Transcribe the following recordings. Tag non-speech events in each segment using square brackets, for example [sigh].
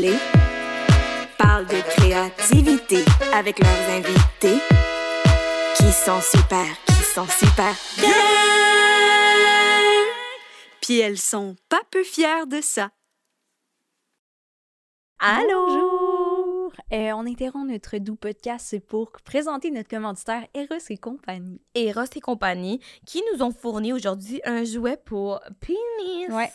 déboulés, parlent de créativité avec leurs invités qui sont super, qui sont super bien. Puis elles sont pas peu fières de ça. Allô! Bonjour! Euh, on interrompt notre doux podcast pour présenter notre commanditaire Eros et compagnie. Eros et compagnie qui nous ont fourni aujourd'hui un jouet pour pénis Ouais.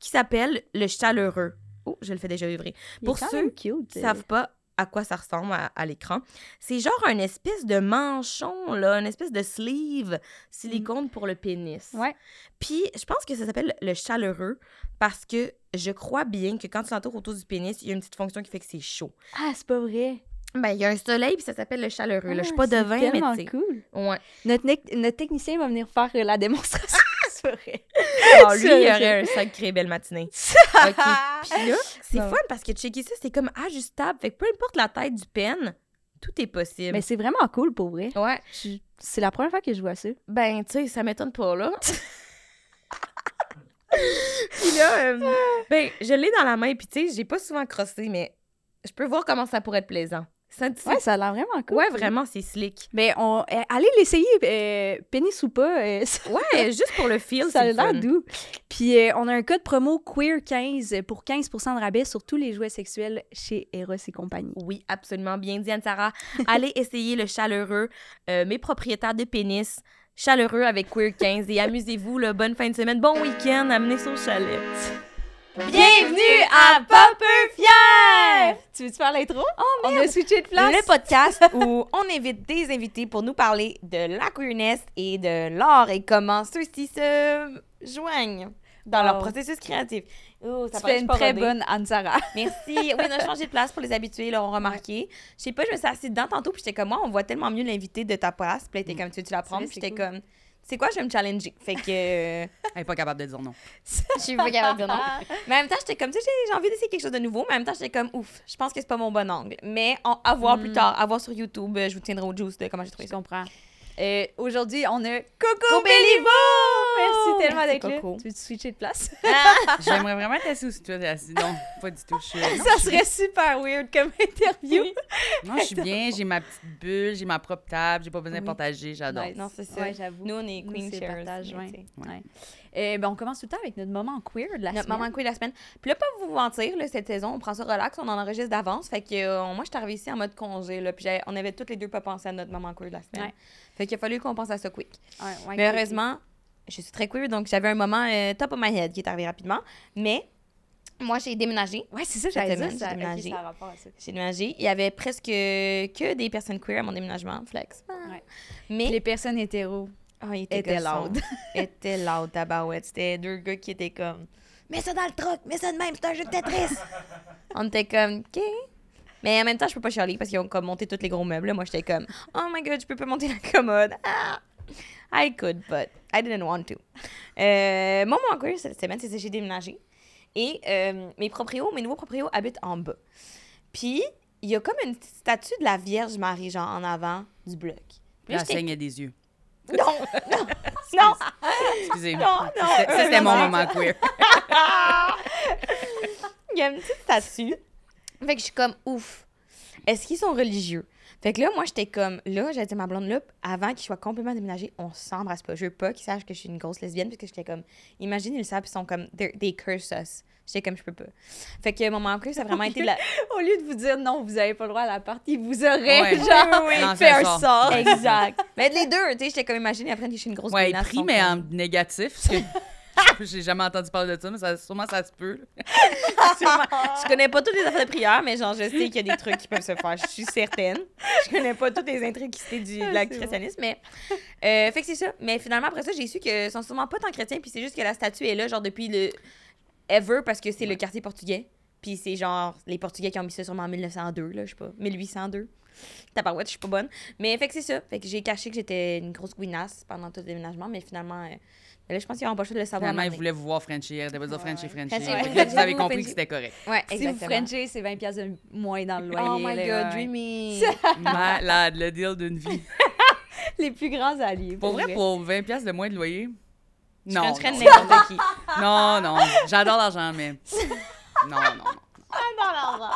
qui s'appelle le chaleureux. Oh, je le fais déjà. Il est Pour ceux même cute. qui savent pas à quoi ça ressemble à, à l'écran, c'est genre un espèce de manchon, là, une espèce de sleeve silicone pour le pénis. Ouais. Puis, je pense que ça s'appelle le chaleureux parce que je crois bien que quand tu l'entoures autour du pénis, il y a une petite fonction qui fait que c'est chaud. Ah, c'est pas vrai. Ben, il y a un soleil, puis ça s'appelle le chaleureux. là. Je suis Ah, pas c'est devin, mais sais. cool. Ouais. Notre, notre technicien va venir faire euh, la démonstration. C'est vrai. Ah, lui, il aurait un sacré belle matinée. [laughs] OK. Puis là, c'est fun parce que checker ça, c'est comme ajustable. Fait que peu importe la taille du pen, tout est possible. Mais c'est vraiment cool pour vrai. Ouais. Je- C'est la première fois que je vois ça. Ben, tu sais, ça m'étonne pas, là. [laughs] puis là, euh, ben, je l'ai dans la main, puis tu sais, j'ai pas souvent crossé, mais je peux voir comment ça pourrait être plaisant. Ça, Ouais, ça a l'air vraiment cool. ouais, vraiment, c'est slick. Mais on, euh, allez l'essayer, euh, pénis ou pas. euh, [laughs] ça- Ouais, juste pour le feel, ça a l'air doux. Puis on a un code promo queer15 pour 15 de rabais sur tous les jouets sexuels chez Eros et compagnie. Oui, absolument. Bien dit, Anne-Sarah. Allez essayer le chaleureux. Mes propriétaires de pénis, chaleureux avec Queer 15. Et amusez-vous, bonne fin de semaine, bon week-end, amenez ça au chalet. Bienvenue à Pas peu fier! Tu veux-tu faire l'intro? Oh, on a switché de place. Le podcast [laughs] où on invite des invités pour nous parler de la queerness et de l'art et comment ceux-ci se joignent dans leur processus créatif. Oh, ça Tu fais une très bonne Anne-Sara. [laughs] Merci. Oui, on a changé de place pour les habitués, ils l'auront remarqué. Je sais pas, je me suis assise dedans tantôt, puis j'étais comme, moi, on voit tellement mieux l'invité de ta place. Puis là, t'es comme, tu veux-tu la prendre? Puis j'étais cool. comme, tu sais quoi, je vais me challenger? Fait que. euh, [laughs] Elle est pas capable de dire non. [laughs] je suis pas capable de dire non. Mais en même temps, j'étais comme, tu sais, j'ai- envie d'essayer quelque chose de nouveau, mais en même temps, j'étais comme, ouf, je pense que c'est pas mon bon angle. Mais en- à voir plus Mm. tard, à voir sur YouTube, euh, je vous tiendrai au juice de comment j'ai trouvé Je ça. comprends. Euh, Aujourd'hui, on a Coco, Coco! Merci tellement Merci, d'être là. Tu veux-tu switcher de place? [laughs] J'aimerais vraiment être assise t'es assis. Non, pas du tout. Je suis, non, Ça je suis serait super weird comme interview. Non, je suis [laughs] bien. J'ai ma petite bulle, j'ai ma propre table, j'ai pas besoin de Oui. partager. J'adore. Nice. Non, c'est ça. Ouais, j'avoue. Nous, on est Queen mais ouais. tu. Euh, ben, on commence tout le temps avec notre moment queer de la Notre semaine. moment queer de la semaine. Puis là, pas vous mentir, là, cette saison, on prend ça relax, on en enregistre d'avance. Fait que euh, moi, je suis arrivée ici en mode congé, là, puis on avait toutes les deux pas pensé à notre moment queer de la semaine. Ouais. Fait qu'il a fallu qu'on pense à ça quick. Ouais, ouais, Mais heureusement, je suis très queer, donc j'avais un moment euh, top of my head qui est arrivé rapidement. Mais moi, j'ai déménagé. Ouais, c'est ça, j'ai déménagé. ça a rapport à ça. J'ai déménagé. Il y avait presque que des personnes queer à mon déménagement, flex. Ouais. Mais Les personnes hétéros. oh, il était, étaient gossant. loud. [laughs] était loud, tabarouette. C'était deux gars qui étaient comme Mets ça dans le truck, mets ça de même, c'est un jeu de Tetris. [laughs] On était comme OK. Mais en même temps, je peux pas chialer parce qu'ils ont comme monté tous les gros meubles. Moi, j'étais comme Oh my god, je peux pas monter la commode. Ah! I could, but I didn't want to. Euh, mon moment queer cette semaine, c'est que j'ai déménagé. Et euh, mes proprios, mes nouveaux proprios habitent en bas. Puis, il y a comme une petite statue de la Vierge Marie, genre en avant du bloc. Puis Elle saignait des yeux. Non, non, non. Excusez. Non, non, Ça, c'était mon moment queer. [laughs] Il y a une petite statue. Fait que je suis comme, ouf, est-ce qu'ils sont religieux? Fait que là, moi, j'étais comme, là, j'ai dit à ma blonde, là, avant qu'ils soient complètement déménagés, on s'embrasse pas. Je veux pas qu'ils sachent que je suis une grosse lesbienne, parce que j'étais comme, imagine, ils le savent, ils sont comme, they're- they curse us. J'étais comme, je peux pas. Fait que mon moment queer, ça a vraiment été de la. [laughs] Au lieu de vous dire non, vous avez pas le droit à la partie, vous aurez Ouais. [laughs] genre Non, fait ça un sort. sort. exact. [laughs] Mais les deux, tu sais, j'étais comme, imagine, après, je suis une grosse Ouais, connasse, pris, mais en négatif. [laughs] J'ai jamais entendu parler de ça, mais ça, sûrement ça se peut. [laughs] Sûrement. Je connais pas toutes les affaires de prière, mais genre, je sais qu'il y a des trucs qui peuvent se faire. Je suis certaine. Je connais pas toutes les intricacités du de la christianisme, mais. euh, fait que c'est ça. Mais finalement, après ça, j'ai su que sont sûrement pas tant chrétiens, puis c'est juste que la statue est là, genre, depuis le. Ever, parce que c'est le quartier portugais. Puis c'est genre les Portugais qui ont mis ça sûrement en 1902, là, je sais pas, 1802. Tabarouette, je suis pas bonne. Mais fait que c'est ça. Fait que j'ai caché que j'étais une grosse guinasse pendant tout le déménagement, mais finalement, euh, là, je pense qu'ils n'ont pas le choix de le savoir. Finalement, ils voulaient vous voir Frenchie. Elle devait dire Frenchie, Frenchie. Frenchie, vous avez compris Frenchie. que c'était correct. Ouais, Si vous exactement. Frenchez, c'est 20 pièces de moins dans le loyer. Oh my là, god, ouais. dreamy. [laughs] Malade, le deal d'une vie. [laughs] Les plus grands alliés. Pour vrai, pour 20$ piastres de moins de loyer? Je Non. frencherais non. n'importe qui. [laughs] Non, non. J'adore l'argent, mais. Non, non, non. Dans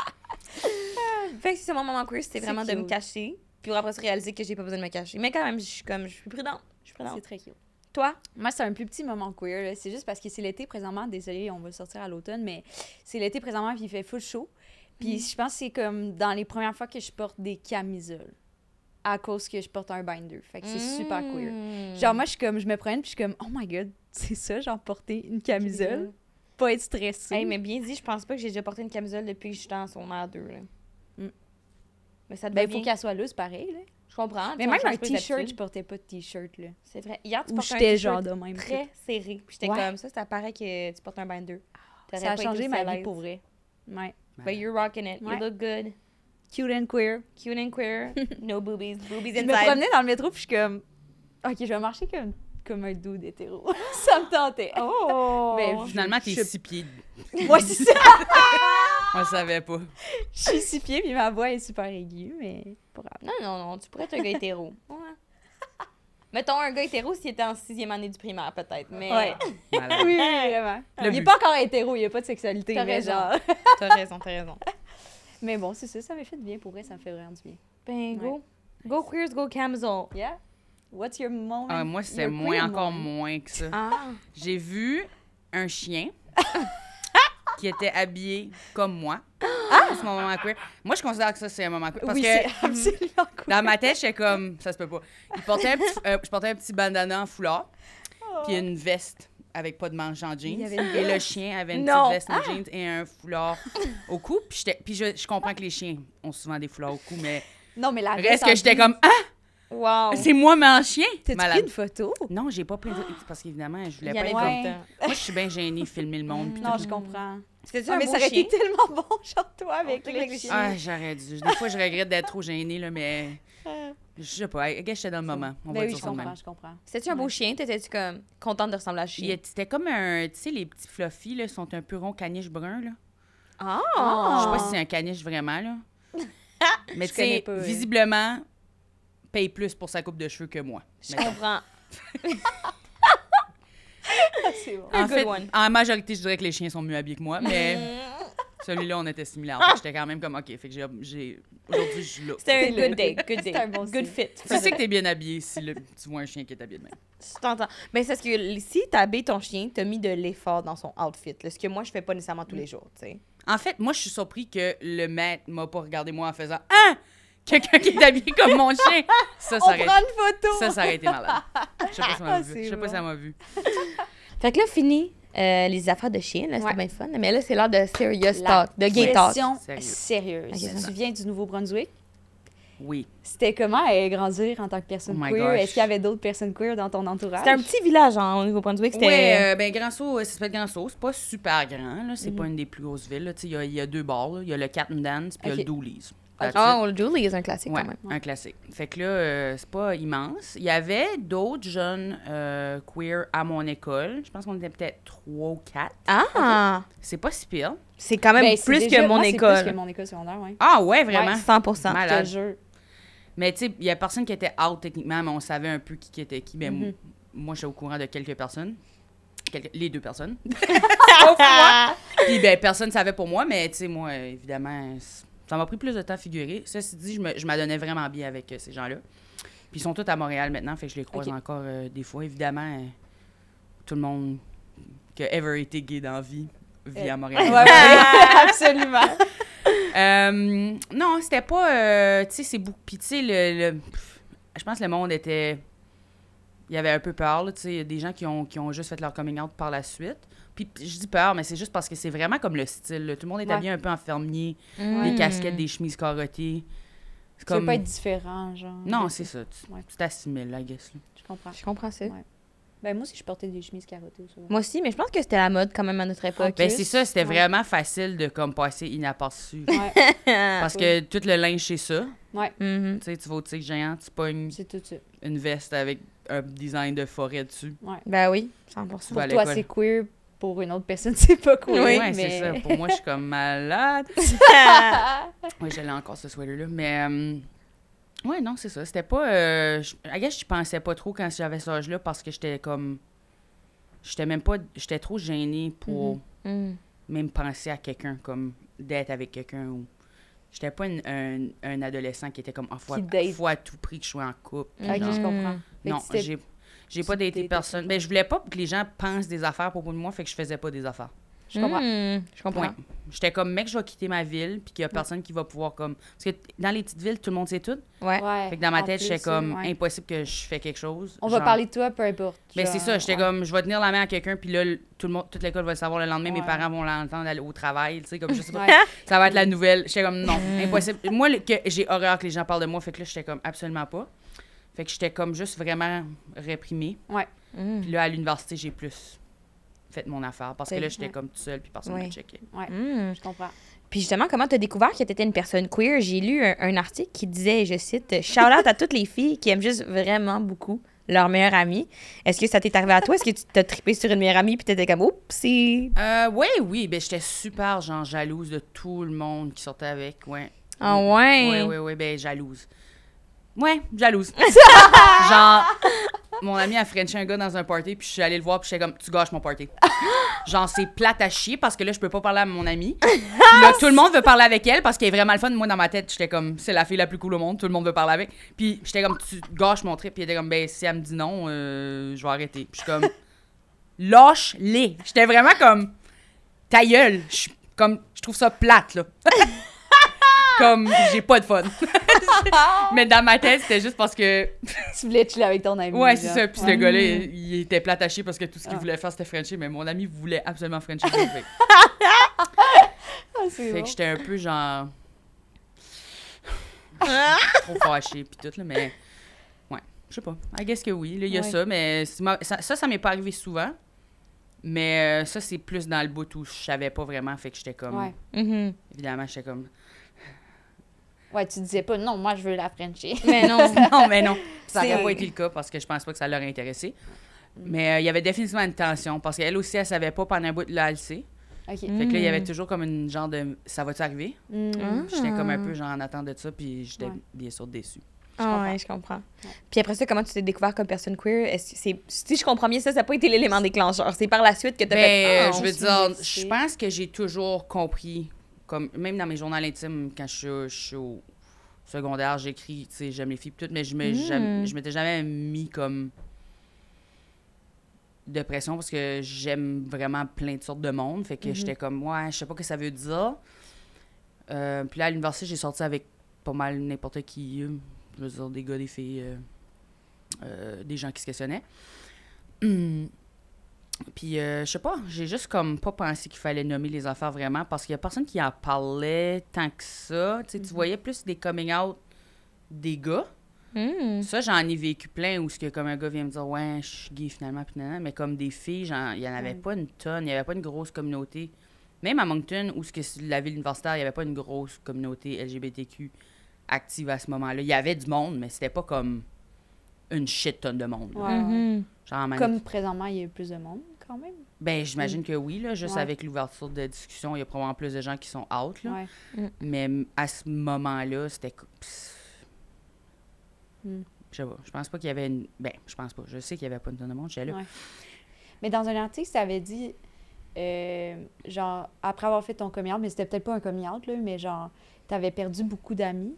Fait que c'est mon moment queer, c'était C'est vraiment de me cacher. Puis après ça, réaliser que j'ai pas besoin de me cacher. Mais quand même, je suis comme, je suis prudente. Je suis C'est prudente. très cute. Toi? Moi, c'est un plus petit moment queer. C'est juste parce que c'est l'été présentement. Désolée, on va le sortir à l'automne, mais c'est l'été présentement, puis il fait full chaud. Puis je pense que c'est comme dans les premières fois que je porte des camisoles à cause que je porte un binder. Fait que c'est super queer. Mm. Genre, moi, je suis comme, je me promène, puis je suis comme, oh my god, [laughs] c'est ça, genre, porter une camisole. Pas être stressée. Hey, mais bien dit, je pense pas que j'ai déjà porté une camisole depuis que j'étais en secondaire 2. Là. Mm. Mais ça Ben, va il faut qu'elle soit loose, pareil, là. Je comprends. Mais même un t-shirt, je portais pas de t-shirt, là. C'est vrai. Hier, tu Ou portais un j'étais t-shirt genre de même. très serré. Puis j'étais Ouais. comme ça, ça paraît que tu portes un binder. T'aurais Ça a pas changé ma vie pour vrai. Ouais. But you're rocking it. Ouais. You look good. Cute and queer. Cute and queer. [laughs] no boobies. Boobies Je me inside. promenais dans le métro, puis je suis comme, ok, je vais marcher comme, comme un dude hétéro. [laughs] ça me tentait. Oh! Ben, Finalement, t'es Je- six pieds. Moi, c'est ça. [laughs] On le savait pas. Je suis six pieds, puis ma voix est super aiguë, mais pas grave. Non, non, non, tu pourrais être un gars hétéro. [laughs] Ouais. Mettons un gars hétéro s'il était en sixième année du primaire, peut-être. Mais Ouais. [laughs] Oui, vraiment. Le il est but. pas encore hétéro, il n'y a pas de sexualité, T'as raison. genre. [laughs] t'as raison, t'as raison. Mais bon, c'est ça, ça m'a fait du bien pour vrai, ça me fait vraiment du bien. Ben, go. Go queers, go camisole. Yeah? What's your moment? Ah, moi, c'est moins, encore moment? moins que ça. Ah. J'ai vu un chien qui était habillé comme moi. Ah! C'est mon moment queer. Moi, je considère que ça, c'est un moment queer. Parce oui, que absolument cool. dans ma tête, j'étais comme, ça se peut pas. Il portait un petit, euh, je portais un petit bandana en foulard, puis une veste avec pas de manches en jeans. Une Et le chien avait une Non. petite veste en jeans et un foulard au cou. Puis, j'étais- puis je, je comprends que les chiens ont souvent des foulards au cou, mais Non, mais la reste que j'étais comme, ah, Wow. c'est moi, mais en chien. T'as-tu Malade. pris une photo? Non, j'ai pas pris. Parce qu'évidemment, je voulais pas être comme... Moi, je suis bien gênée de filmer le monde. Non, tout. je comprends. C'était-tu Ah, un mais ça aurait chien? été tellement bon, [laughs] genre toi, avec les les chiens. Ah, j'aurais dû. Des fois, je regrette d'être trop gênée, là, mais... Je sais pas. J'étais dans le moment. On Ben va oui, dire je comprends, même. je comprends. C'était-tu un beau Ouais. chien? T'étais-tu comme contente de ressembler à un chien? était- C'était comme un... Tu sais, les petits fluffy, là, sont un peu ronds, caniche brun, là. Ah! Je sais pas si c'est un caniche vraiment, là. [laughs] Mais tu sais, visiblement, paye plus pour sa coupe de cheveux que moi. Je mettons. comprends. [laughs] c'est bon. Un En good fait, one. en majorité, je dirais que les chiens sont mieux habillés que moi, mais [laughs] celui-là, on était similaires. Fait que J'étais quand même comme, OK, fait que j'ai... j'ai- Aujourd'hui, je suis là. C'était un good day, [laughs] good day. C'était un bon good signe. fit. Tu sais que t'es bien habillé si le- tu vois un chien qui est habillé de même. Je t'entends. Mais c'est parce que si t'as habillé ton chien, t'as mis de l'effort dans son outfit. là, ce que moi, je fais pas nécessairement tous les jours, tu sais. En fait, moi, je suis surpris que le maître m'a pas regardé moi en faisant Ah! Quelqu'un qui est habillé comme mon [laughs] chien! Ça, ça On aurait, prend une photo! ça, ça aurait été malade. Je sais pas si ça m'a Ah, vu. c'est Je sais pas si ça m'a vu. Fait que là, fini euh, les affaires de chien, là, c'était Ouais. bien fun. Mais là, c'est l'heure de serious La talk, de gay talk. Question Sérieux. sérieuse. Ok, c'est ça. tu viens du Nouveau-Brunswick? Oui. C'était comment euh, grandir en tant que personne Oh my queer? gosh. Est-ce qu'il y avait d'autres personnes queer dans ton entourage? C'était un petit village hein, au Nouveau-Brunswick. Ouais, euh, ben Grand Sault, euh, ça s'appelle Grand Sault. C'est pas super grand, là. C'est Mhm. pas une des plus grosses villes. là. Tu sais, Il y, y a deux bars. Il y a le Captain Dance puis il y a le Ok. It. Oh, le Julie est un classique Ouais, quand même. un classique. Fait que là, euh, c'est pas immense. Il y avait d'autres jeunes euh, queer à mon école. Je pense qu'on était peut-être trois ou quatre. Ah! C'est pas si pire. C'est quand même Ben, plus déjà- que mon moi, c'est école. plus que mon école secondaire, oui. Ah ouais, vraiment? 100 Je te Malade. jure. Mais tu sais, il y a personne qui était out techniquement, mais on savait un peu qui, qui était qui. Ben, Mhm. moi- moi, j'étais au courant de quelques personnes. Les deux personnes. [laughs] Ah! Puis ben, personne ne savait pour moi, mais tu sais, moi, évidemment, ça m'a pris plus de temps à figurer. Ceci dit, je me- je m'adonnais vraiment bien avec euh, ces gens-là. Puis ils sont tous à Montréal maintenant, fait que je les croise encore euh, des fois. Évidemment, euh, tout le monde qui a ever été gay dans la vie vit à Montréal. [laughs] Ouais, ouais, [laughs] absolument. Non, c'était pas. tu sais, c'est beaucoup. Puis, tu sais, le, je pense que le monde était. Il y avait un peu peur, là, tu sais. Il y a des gens qui ont, qui ont juste fait leur coming out par la suite. Puis, je dis peur, mais c'est juste parce que c'est vraiment comme le style. là. Tout le monde est Ouais. habillé un peu en fermier, Mm. des casquettes, des chemises carottées. C'est comme. pas être différent, genre. Non, c'est ça. Tu Ouais. tu t'assimiles, I guess. là. Je comprends. Je comprends ça. Ouais. Ben, moi aussi, je portais des chemises carottées au soir. Moi aussi, mais je pense que c'était la mode quand même à notre époque. Ben, c'est ça, c'était Ouais. vraiment facile de comme passer inaperçu. Ouais, [laughs] Parce que tout le linge, c'est ça. ouais, Mhm. Tu sais, tu vas au tigre géant, tu pognes tout une veste avec un design de forêt dessus. Ouais. Ben oui, 100 Tu vas Pour à toi, c'est queer. Pour une autre personne, [laughs] c'est pas queer. Oui, ouais, mais... c'est ça. Pour moi, je suis comme malade. [laughs] Oui, j'allais encore ce sweater-là. Mais, euh, ouais, non, c'est ça. C'était pas. Euh, je- I guess, je pensais pas trop quand j'avais cet âge-là parce que j'étais comme. J'étais même pas. J'étais trop gênée pour Mhm. même penser à quelqu'un comme d'être avec quelqu'un ou. J'étais pas une- un, un adolescent qui était comme, ah, faut, Qui à, date. faut à tout prix que je sois en couple. Ok, genre. je comprends. Mm. Non, j'ai j'ai pas daté personne. Ben, je voulais pas que les gens pensent des affaires pour de moi, fait que je faisais pas des affaires. Je comprends. Hmm, je comprends. Point. J'étais comme, mec, je vais quitter ma ville, puis qu'il y a personne qui va pouvoir comme. Parce que dans les petites villes, tout le monde sait tout. Ouais. Ouais. Fait que dans ma tête, j'étais comme, ouais. impossible que je fais quelque chose. On va parler de toi, peu importe. Ben, c'est ça, j'étais ouais. comme, je vais tenir la main à quelqu'un, puis là, le- tout le monde, toute l'école va le savoir le lendemain, mes Ouais. parents vont l'entendre aller au travail, tu sais, comme, je sais pas. Ouais. [laughs] Ça va être la nouvelle. J'étais comme, non, [laughs] impossible. Moi, le- que j'ai horreur que les gens parlent de moi, fait que là, j'étais comme, absolument pas. Fait que j'étais comme juste vraiment réprimée. Hmm. Puis là, à l'université, j'ai plus fait mon affaire, parce que là, j'étais ouais. comme tout seul, puis personne Ouais. me checkait. Ouais, Hmm. je comprends. Puis justement, comment tu as découvert que tu étais une personne queer? J'ai lu un, un article qui disait, je cite, Shout out à toutes les filles qui aiment juste vraiment beaucoup leur meilleure amie. Est-ce que ça t'est arrivé à toi? Est-ce que tu t'as trippé sur une meilleure amie puis t'étais comme, oups, c'est. Euh, oui, oui, ben, j'étais super, genre, jalouse de tout le monde qui sortait avec, ouais. Ah ouais? Oui, oui, oui, ben jalouse. Ouais, jalouse. [laughs] genre, mon ami a frenché un gars dans un party, puis je suis allée le voir, puis j'étais comme, tu gâches mon party. genre, c'est plate à chier parce que là, je peux pas parler à mon ami. Là, tout le monde veut parler avec elle parce qu'elle est vraiment le fun. Moi, dans ma tête, j'étais comme, c'est la fille la plus cool au monde, tout le monde veut parler avec. Puis j'étais comme, tu gâches mon trip, puis il était comme, ben si elle me dit non, euh, je vais arrêter. Puis je suis comme, lâche-les. J'étais vraiment comme, ta gueule. Je suis comme, je trouve ça plate, là. Comme, j'ai pas de fun. [laughs] Mais dans ma tête, c'était juste parce que. Tu voulais chiller avec ton ami. Ouais, c'est ça. Puis ce Ouais. gars-là, il, il était à chier parce que tout ce qu'il Ah. voulait faire, c'était Frencher. Mais mon ami voulait absolument Frencher. [laughs] fait Ah, fait bon. que j'étais un peu genre. [laughs] trop fâché, puis tout, là. Mais. Ouais, je sais pas. I guess que oui. Là, il y a Ouais. ça. Mais ça, ça, ça m'est pas arrivé souvent. Mais euh, ça, c'est plus dans le bout où je savais pas vraiment. Fait que j'étais comme. Ouais. Mhm. Évidemment, j'étais comme. Ouais, tu disais pas, non, moi, je veux la Frenchie. [laughs] Mais non. [laughs] non, mais non. Ça n'aurait pas été le cas parce que je pense pas que ça l'aurait intéressé. Mais euh, il y avait définitivement une tension parce qu'elle aussi, elle savait pas pendant un bout de la LC. OK. Fait que là, il y avait Mm. toujours comme une genre de ça va-tu arriver? Mm. Ah. J'étais comme un peu genre en attente de ça, puis j'étais Ouais. bien sûr déçue. Ah ouais, je comprends. Puis après ça, comment tu t'es découvert comme personne queer? C'est, si je comprends bien ça, ça n'a pas été l'élément déclencheur. C'est par la suite que t'as Ben, fait. euh, Ah, je veux dire, je pense que j'ai toujours compris, comme même dans mes journaux intimes, quand je suis, je suis au secondaire, j'écris, tu sais, j'aime les filles pis tout, mais je Mm. j'aime- je m'étais jamais mis comme de pression parce que j'aime vraiment plein de sortes de monde. Fait que Mhm. j'étais comme, ouais, je sais pas ce que ça veut dire. Euh, puis là, à l'université, j'ai sorti avec pas mal n'importe qui. euh, Je veux dire, des gars, des filles, euh, des gens qui se questionnaient. [clears throat] Puis, euh, je sais pas, j'ai juste comme pas pensé qu'il fallait nommer les affaires vraiment parce qu'il y a personne qui en parlait tant que ça. Tu sais, tu voyais plus des coming out des gars. Hmm. Ça, j'en ai vécu plein où ce que comme un gars vient me dire ouais, je suis gay finalement, puis mais comme des filles, il y en avait pas une tonne, il y avait pas une grosse communauté. Même à Moncton, où ce que la ville universitaire, il y avait pas une grosse communauté LGBTQ active à ce moment-là. Il y avait du monde, mais c'était pas comme une shit tonne de monde. Mhm. Genre Comme présentement, il y a plus de monde, quand même. Ben, j'imagine que oui, là, juste Ouais. avec l'ouverture de discussion, il y a probablement plus de gens qui sont out, là. Ouais. Mais à ce moment-là, c'était. Hmm. Je sais pas. Je pense pas qu'il y avait une. Ben, je pense pas. Je sais qu'il y avait pas une tonne de monde. J'étais là. Ouais. Mais dans un article, ça avait dit, euh, genre, après avoir fait ton coming out, mais c'était peut-être pas un coming out, là, mais genre, t'avais perdu beaucoup d'amis.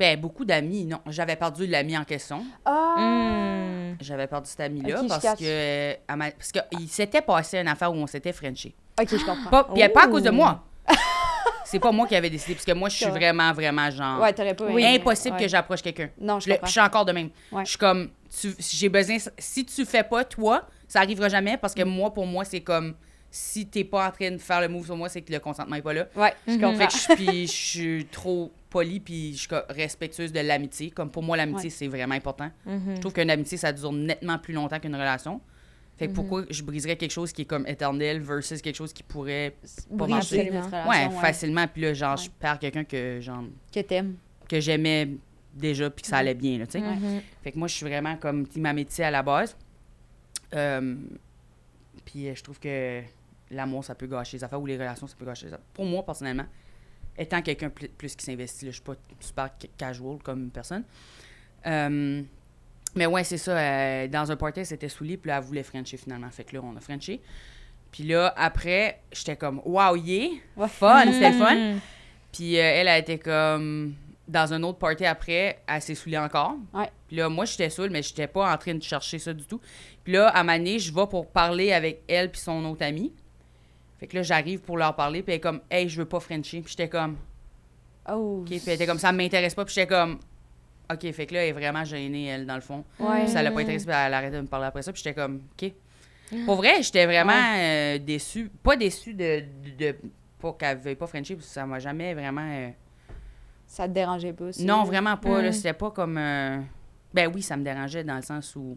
Ben, beaucoup d'amis, non. J'avais perdu l'ami en question. Ah! Hmm. J'avais perdu cet ami-là parce que. euh, ma- Parce qu'il s'était passé une affaire où on s'était frenché. Ok, je comprends. Pas, puis pas à cause de moi. C'est pas moi qui avais décidé, parce que moi, je suis vraiment, vraiment genre. Ouais, t'aurais pas Oui. impossible ouais. que j'approche quelqu'un. Non, je le- je suis encore de même. Ouais. Je suis comme, j'ai besoin, si tu fais pas toi, ça arrivera jamais parce Mm. que moi, pour moi, c'est comme, si t'es pas en train de faire le move sur moi, c'est que le consentement est pas là. Ouais, je Mhm. comprends. Fait que je, puis je suis trop polie puis je suis respectueuse de l'amitié. Comme pour moi, l'amitié, Ouais. c'est vraiment important. Mhm. Je trouve qu'une amitié, ça dure nettement plus longtemps qu'une relation. Fait Mhm. que pourquoi je briserais quelque chose qui est comme éternel versus quelque chose qui pourrait, pas Briser marcher? Ouais, ouais, facilement. Puis là, genre, Ouais. je perds quelqu'un que, genre, Que t'aimes. que j'aimais déjà puis que ça allait bien, là, tu sais. Mhm. Fait que moi, je suis vraiment comme team amitié à la base. Euh, puis euh, je trouve que l'amour, ça peut gâcher les affaires ou les relations, ça peut gâcher les affaires. Pour moi, personnellement, étant quelqu'un plus, plus qui s'investit, je suis pas super ca- casual comme personne. Euh, mais ouais, c'est ça. euh, dans un party, c'était sous lit, puis là, elle voulait Frencher finalement. Fait que là, on a Frenché. Puis là, après, j'étais comme, wow, yeah, Ouais. fun, c'était le fun. Mm. Puis euh, elle a été comme dans un autre party après, elle s'est saoulée encore. Ouais. Puis là, moi, j'étais saoule, mais j'étais pas en train de chercher ça du tout. Puis là, à Mané, je vais pour parler avec elle puis son autre amie. Fait que là, j'arrive pour leur parler, puis elle est comme, hey, je veux pas Frenchie. Puis j'étais comme, Oh. OK. Puis elle était comme, ça m'intéresse pas. Puis j'étais comme, OK. Fait que là, elle est vraiment gênée, elle, dans le fond. Ouais. Puis ça l'a pas intéressé, puis elle a arrêté de me parler après ça. Puis j'étais comme, OK. Pour vrai, j'étais vraiment euh, déçue. Pas déçue de, de, de- pas qu'elle veuille pas Frenchie, parce que ça m'a jamais vraiment. euh, Ça te dérangeait pas, ça? non, vraiment pas. C'était pas comme. euh, Ben oui, ça me dérangeait dans le sens où.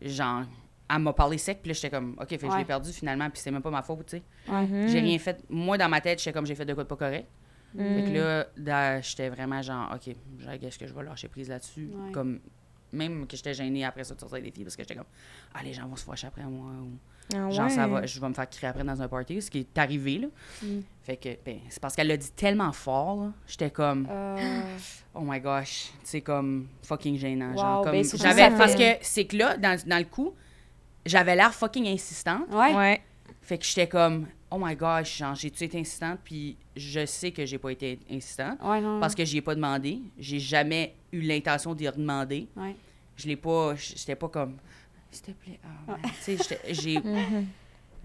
Genre, elle m'a parlé sec, puis là, j'étais comme, OK, fait je l'ai perdu finalement, puis c'est même pas ma faute, tu sais. J'ai rien fait. Moi, dans ma tête, j'étais comme, j'ai fait de quoi de pas correct. Fait Mm. que là, j'étais vraiment genre, OK, je que je vais lâcher prise là-dessus? Ouais. Comme, même que j'étais gênée après ça de sortir avec des filles, parce que j'étais comme, ah, les gens vont se fâcher après moi. Ou, Ah genre, ça va, je vais me faire crier après dans un party, ce qui est arrivé, là. Mm. Fait que, ben, c'est parce qu'elle l'a dit tellement fort, là. J'étais comme, Euh, [gasps] oh my gosh, c'est comme fucking gênant. Wow, genre, comme, ben, surtout j'avais, parce fait- que c'est que là, dans, dans le coup, j'avais l'air fucking insistante. ouais. Ouais. Fait que j'étais comme, oh my gosh, genre, j'ai-tu été insistante? Puis je sais que j'ai pas été insistante Ouais, non. parce que j'y ai pas demandé. J'ai jamais eu l'intention d'y redemander. Ouais. Je l'ai pas, j'étais pas comme, s'il te plaît. ah, ouais. Tu sais, j'ai, [laughs] Mhm.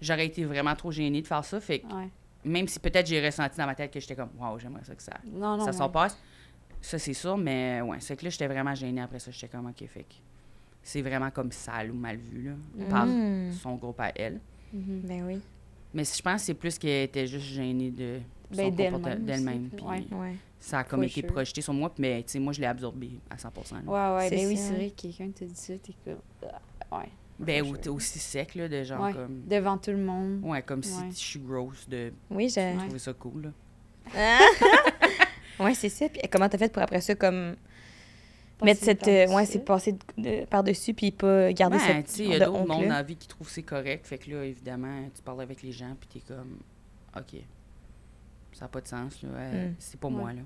j'aurais été vraiment trop gênée de faire ça. Fait que Ouais. même si peut-être j'ai ressenti dans ma tête que j'étais comme, waouh, j'aimerais ça que ça, Non, non. ça s'en passe. Ça, c'est sûr, mais ouais, c'est que là, j'étais vraiment gênée après ça. J'étais comme, OK, fait que c'est vraiment comme sale ou mal vu, là, par Mhm. son groupe à elle. Mhm. Ben oui. Mais je pense que c'est plus qu'elle était juste gênée de Ben, son d'elle-même comportement- aussi, d'elle-même. puis- Puis ouais. Ouais. ça a comme été projeté sur moi, mais tu sais, moi, je l'ai absorbé à 100 là. Ouais, ouais. Ben oui, c'est vrai que quelqu'un te dit ça, t'es comme. Ah, Ouais. Ben, ou t'es aussi sec, là, de genre Ouais. comme. Devant tout le monde. Ouais, comme si je suis grosse de Oui, j'ai. Ouais. trouver ça cool, là. [laughs] [laughs] ouais, c'est ça. Puis comment t'as fait pour après ça, comme. Mettre cette. euh, ouais, c'est passer de- de- par-dessus, puis pas garder Ben, cette. il y a d'autres mondes dans la vie qui trouvent c'est correct. Fait que là, évidemment, tu parles avec les gens, puis t'es comme, OK, ça n'a pas de sens, là. euh, Mm. C'est pas Ouais. moi, là.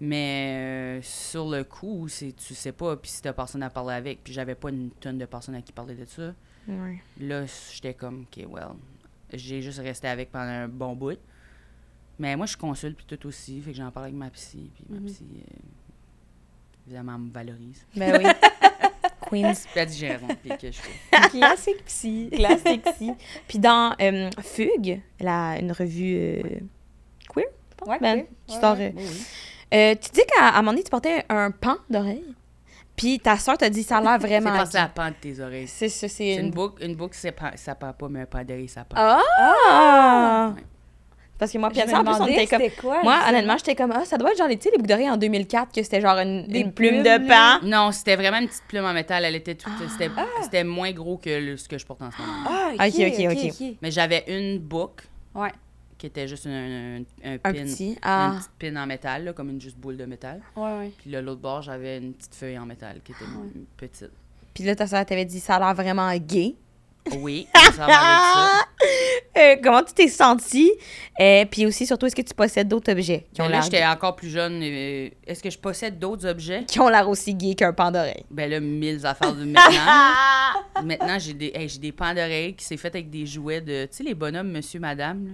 Mais euh, sur le coup, c'est tu sais pas, puis si t'as personne à parler avec, puis j'avais pas une tonne de personnes à qui parler de ça. Ouais. Là, j'étais comme, OK, well, j'ai juste resté avec pendant un bon bout. Mais moi, je consulte, puis tout aussi. Fait que j'en parle avec ma psy, puis ma Mhm. psy, euh, évidemment, me valorise. Ben oui. [laughs] Queens. Puis elle dit, j'ai raison, puis que je fais. [laughs] Classique psy. Classique psy. Puis dans euh, Fugue, la, une revue euh, queer, je pense, Ouais, ben, ok. qui Ouais, sort. ouais. euh, euh, tu dis qu'à un moment donné, tu portais un pan d'oreille. Puis ta soeur t'a dit ça a l'air [laughs] C'est vraiment. passé à la pente de tes oreilles. C'est ça, c'est C'est une une. boucle, une boucle ça, ça part pas, mais un pas d'oreille, ça part. Ah! Ouais. Parce que moi, puis ça, en plus, on demandais était comme. c'était quoi, Moi, honnêtement, j'étais comme, ah, ça doit être genre, les- tu sais, les boucles d'oreilles en 2004, que c'était genre une, Des une plume, plumes, de là? pan. Non, c'était vraiment une petite plume en métal. Elle était toute, c'était, c'était moins gros que le- ce que je porte en ce moment. Ah, Ok, ok, ok. ok. Mais j'avais une boucle Ouais. qui était juste un, un, un Un pin, petit. une Ah. petite pin en métal, là, comme une juste boule de métal. Ouais, ouais. Puis là, l'autre bord, j'avais une petite feuille en métal qui était petite. Puis là, ta soeur t'avait dit, ça a l'air vraiment gay. Oui, ça dit [laughs] ça. Euh, comment tu t'es sentie? Euh, puis aussi, surtout, est-ce que tu possèdes d'autres objets qui ont là, j'étais encore plus jeune. euh, Est-ce que je possède d'autres objets? qui ont l'air aussi gay qu'un pan d'oreille? Ben là, mille affaires de maintenant. [laughs] maintenant, j'ai des, hey, j'ai des pans qui s'est fait avec des jouets de. Tu sais, les bonhommes, monsieur, madame, là.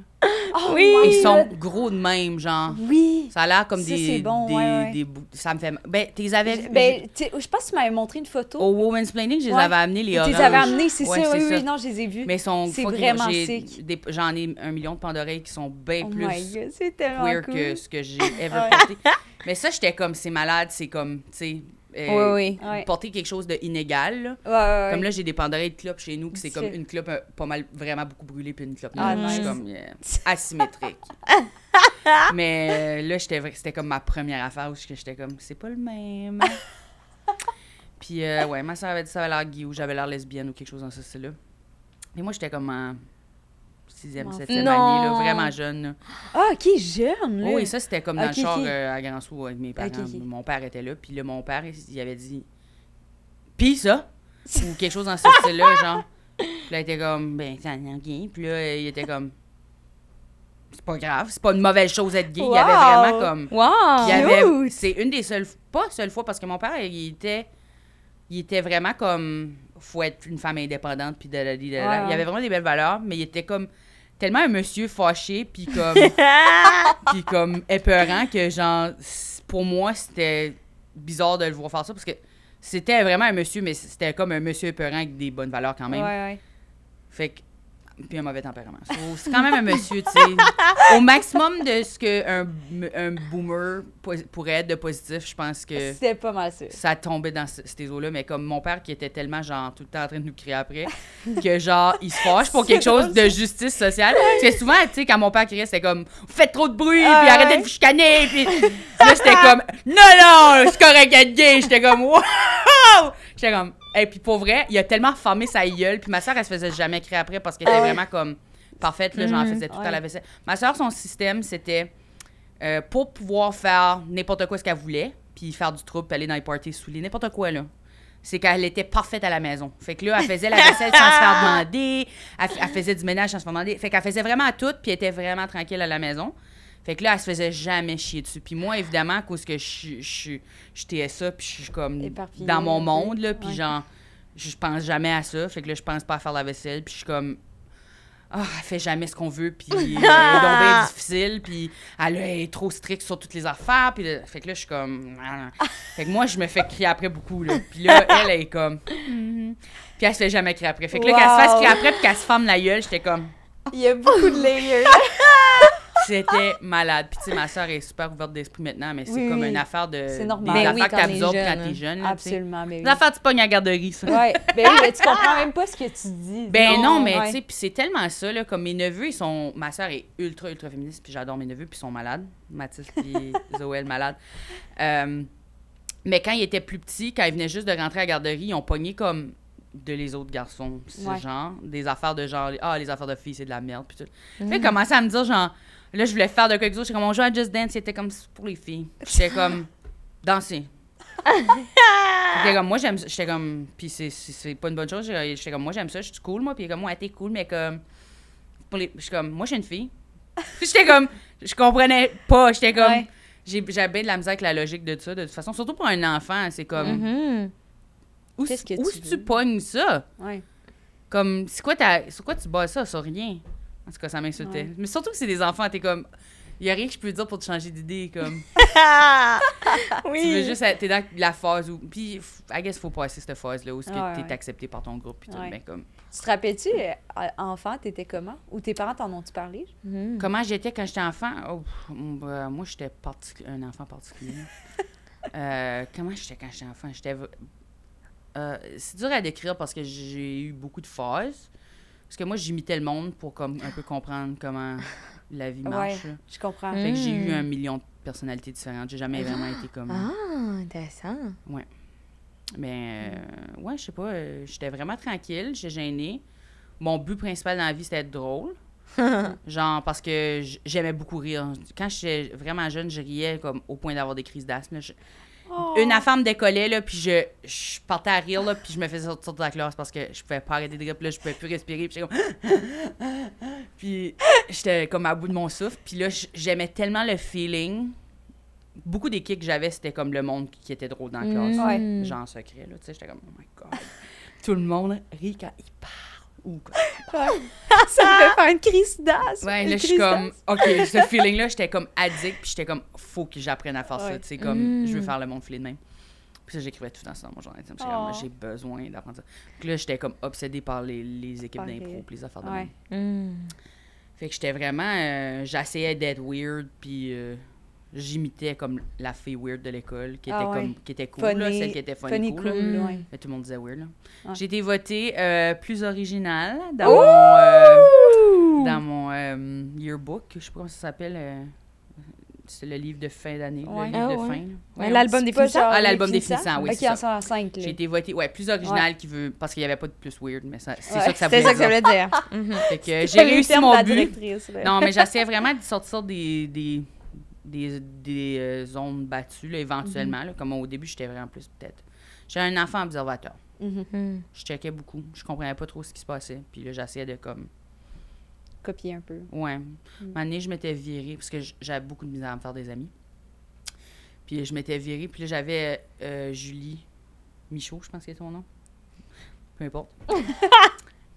Oh Oui. Ils sont gros de même, genre. Oui. Ça a l'air comme Ça, des. c'est bon, des, ouais, ouais. des Ça me fait. Ben, t'es avais vu. Ben, tu sais, je pense que tu m'avais montré une photo. Au Women's Planning, je les avais amenés, les tu oranges. les avais amenés, c'est ça. Oui, oui, non, je les ai vus. Mais ils sont C'est vraiment sick. J'en ai un million de pans d'oreilles qui sont bien oh plus c'est tellement que ce que j'ai ever porté. Mais ça, j'étais comme, c'est malade, c'est comme, tu sais. Euh, Oui, oui. Ouais. Porter quelque chose de inégal, là. Ouais, ouais, Comme là, j'ai des pandarées de clopes chez nous, que c'est comme une clope euh, pas mal, vraiment beaucoup brûlée, puis une clope Ah, neuve. Je suis nice. comme [laughs] euh, asymétrique. Mais là, c'était comme ma première affaire où j'étais comme, c'est pas le même. [laughs] puis euh, ouais, ma soeur avait dit ça avait l'air gay ou j'avais l'air lesbienne ou quelque chose dans ce style-là. Mais moi, j'étais comme en sixième, Mon septième année, là, vraiment jeune. là. Ah, ok, jeune, là. Oh, et ça, c'était comme dans le char euh, à Grand Sou avec mes parents. Mon père était là, puis là, mon père, il avait dit Pis ça Ou quelque chose dans ce style-là, [laughs] genre. Puis là, il était comme Ben, ça n'a rien. Puis là, il était comme C'est pas grave, c'est pas une mauvaise chose d'être gay. Il y avait vraiment comme. Wow! C'est une des seules. Pas seule fois, parce que mon père, il était. Il était vraiment comme faut être une femme indépendante, puis de la- de la- Ouais, Il ouais. avait vraiment des belles valeurs, mais il était comme tellement un monsieur fâché, puis comme, [laughs] puis comme épeurant que, genre, pour moi, c'était bizarre de le voir faire ça, parce que c'était vraiment un monsieur, mais c'était comme un monsieur épeurant avec des bonnes valeurs quand même. Ouais, ouais. Fait que. Puis un mauvais tempérament. So, c'est quand même un monsieur, tu sais. Au maximum de ce qu'un un boomer po- pourrait être de positif, je pense que C'était pas mal ça. ça tombait dans ce- ces eaux-là. Mais comme mon père qui était tellement, genre, tout le temps en train de nous crier après, que genre, il se fâche pour [laughs] quelque chose de justice sociale. Parce que souvent, tu sais, quand mon père criait, c'était comme, vous faites trop de bruit, Ah puis arrêtez de vous chicaner. Puis là, j'étais comme, non, non, c'est correct d'être gay. J'étais comme, wow! J'étais comme, et puis pour vrai, il a tellement formé sa gueule. Puis ma soeur, elle se faisait jamais crier après parce qu'elle était Ah vraiment comme parfaite. Là, j'en Mhm. faisais tout à la vaisselle. Ma soeur, son système, c'était euh, pour pouvoir faire n'importe quoi ce qu'elle voulait, puis faire du trouble, puis aller dans les parties saoulées, n'importe quoi, là. C'est qu'elle était parfaite à la maison. Fait que là, elle faisait la vaisselle sans se faire [laughs] demander, elle, elle faisait du ménage sans se faire demander. Fait qu'elle faisait vraiment tout, puis elle était vraiment tranquille à la maison. Fait que là, elle se faisait jamais chier dessus. Puis moi, évidemment, à cause que je je je TSA, puis je suis comme Éparpillée dans mon monde, là, puis Ouais. genre, je pense jamais à ça. Fait que là, je pense pas à faire la vaisselle, puis je suis comme... Ah, elle fait jamais ce qu'on veut, puis [laughs] elle est difficile, puis elle est trop stricte sur toutes les affaires, puis fait que là, je suis comme... [laughs] Fait que moi, je me fais crier après beaucoup, là. Puis là, elle, elle est comme... Puis elle se fait jamais crier après. Fait que là, qu'elle se fasse crier après, puis qu'elle se ferme la gueule, j'étais comme... Il y a beaucoup de layers. [laughs] C'était malade. Puis tu sais, ma soeur est super ouverte d'esprit maintenant, mais c'est Oui, comme oui. une affaire de... C'est normal. Des Ben oui, affaires que quand t'absorbes jeune, quand t'es jeune, là. Absolument, mais oui. Des affaires, tu pognes à la garderie, ça. Ouais. Ben oui, mais tu comprends même pas ce que tu dis. [laughs] Ben non, mais ouais. tu sais, puis c'est tellement ça, là, comme mes neveux, ils sont... Ma soeur est ultra, ultra féministe, puis j'adore mes neveux, puis ils sont malades. Mathis puis [laughs] Zoé, malade. Euh, mais quand ils étaient plus petits, quand ils venaient juste de rentrer à la garderie, ils ont pogné comme de les autres garçons, c'est Ouais. genre, des affaires de genre, ah, les affaires de filles, c'est de la merde, puis tout. Fait commençaient à me dire, genre, là, je voulais faire de quoi que j'étais comme, on joue à Just Dance, c'était comme, pour les filles. J'étais comme, danser. [laughs] J'étais comme, moi, j'aime ça. J'étais comme, puis c'est- pas une bonne chose. J'étais j'étais comme, moi, j'aime ça, je suis cool, moi. Puis comme, moi, t'es cool, mais comme, pour les. Je suis comme, moi, je suis une fille. [laughs] J'étais comme, je comprenais pas. J'étais comme, Ouais. j'ai j'avais bien de la misère avec la logique de ça, de toute façon. Surtout pour un enfant, c'est comme, Mhm. où, Qu'est-ce que où tu tu pognes ça? Ouais. Comme, c'est quoi, quoi tu bats ça? Sur rien? En tout cas, ça m'insultait. Ouais. Mais surtout que c'est des enfants, t'es comme, il y a rien que je peux dire pour te changer d'idée, comme. oui. [laughs] Tu veux juste, être- t'es dans la phase où. Puis, I guess, faut passer cette phase-là où Ouais, t'es ouais. accepté par ton groupe. Puis tout, Ouais. ben, comme. Tu te rappelles-tu, euh, enfant, t'étais comment? Ou tes parents t'en ont-tu parlé? Mhm. Comment j'étais quand j'étais enfant? Oh, euh, moi, j'étais un enfant particulier. [laughs] Euh, comment j'étais quand j'étais enfant? J'étais. euh, c'est dur à décrire parce que j'ai eu beaucoup de phases. Parce que moi, j'imitais le monde pour comme, un peu comprendre comment la vie marche. Ouais. Je comprends. Fait que j'ai eu Mm. un million de personnalités différentes. J'ai jamais vraiment été comme. Ah, intéressant. Mais euh, ouais, je sais pas, euh, j'étais vraiment tranquille, j'étais gênée. Mon but principal dans la vie, c'était d'être drôle. [laughs] Genre, parce que j'aimais beaucoup rire. Quand j'étais vraiment jeune, je riais comme au point d'avoir des crises d'asthme. Je- Oh. Une affaire me décollait, là, puis je, je partais à rire, là, puis je me faisais sortir de la classe parce que je pouvais pas arrêter de rire, puis là, je pouvais plus respirer, puis j'étais comme... [laughs] puis j'étais comme à bout de mon souffle, puis là, j'aimais tellement le feeling. Beaucoup des kicks que j'avais, c'était comme le monde qui était drôle dans la classe. Mhm. Genre secret, là, tu sais, j'étais comme, oh my god. Tout le monde rit quand il parle. Ou quoi. [laughs] ça me fait faire une crise d'asthme. Ouais, là, je suis comme. OK, ce feeling-là, j'étais comme addict, puis j'étais comme, faut que j'apprenne à faire ça, tu sais, comme, Mm. je veux faire le monde filer de même. Puis ça, j'écrivais tout dans ça dans mon journal. J'étais comme, Oh. j'ai besoin d'apprendre ça. Puis là, j'étais comme obsédée par les, les équipes les- d'impro, les affaires de Ouais. même. Fait que j'étais vraiment, euh, j'essayais d'être weird, puis euh, j'imitais comme la fille weird de l'école, qui était Ah ouais. comme, qui était cool, là, celle qui était funny, Funny cool. là. cool, ouais. Mais tout le monde disait weird. Ouais. J'ai été votée euh, plus originale dans mon, euh, dans mon euh, yearbook. Je sais pas comment ça s'appelle. euh, c'est le livre de fin d'année, Ouais. le livre Ah de fin. l'album C'est des pas finissants. genre Ah, l'album des finissants? finissants, oui, Ok, c'est en ça. 105, là. J'ai été votée, ouais, plus original qui veut, parce qu'il n'y avait pas de plus weird, mais ça- c'est Ouais. ça que ça voulait ça que ça dire. voulait dire. C'est [laughs] j'ai réussi mon la but. Non, mais j'essayais vraiment de sortir des, des, des, euh, zones battues, là, éventuellement. là. Comme au début, j'étais vraiment plus peut-être. J'étais un enfant observateur. Mhm. Mhm. Je checkais beaucoup. Je comprenais pas trop ce qui se passait. Puis là, j'essayais de comme. Copier un peu. Ouais. Un moment donné, je m'étais virée parce que j'avais beaucoup de misère à me faire des amis. Puis je m'étais virée. Puis là, j'avais euh, Julie Michaud, je pense que c'est son nom. peu importe. [laughs]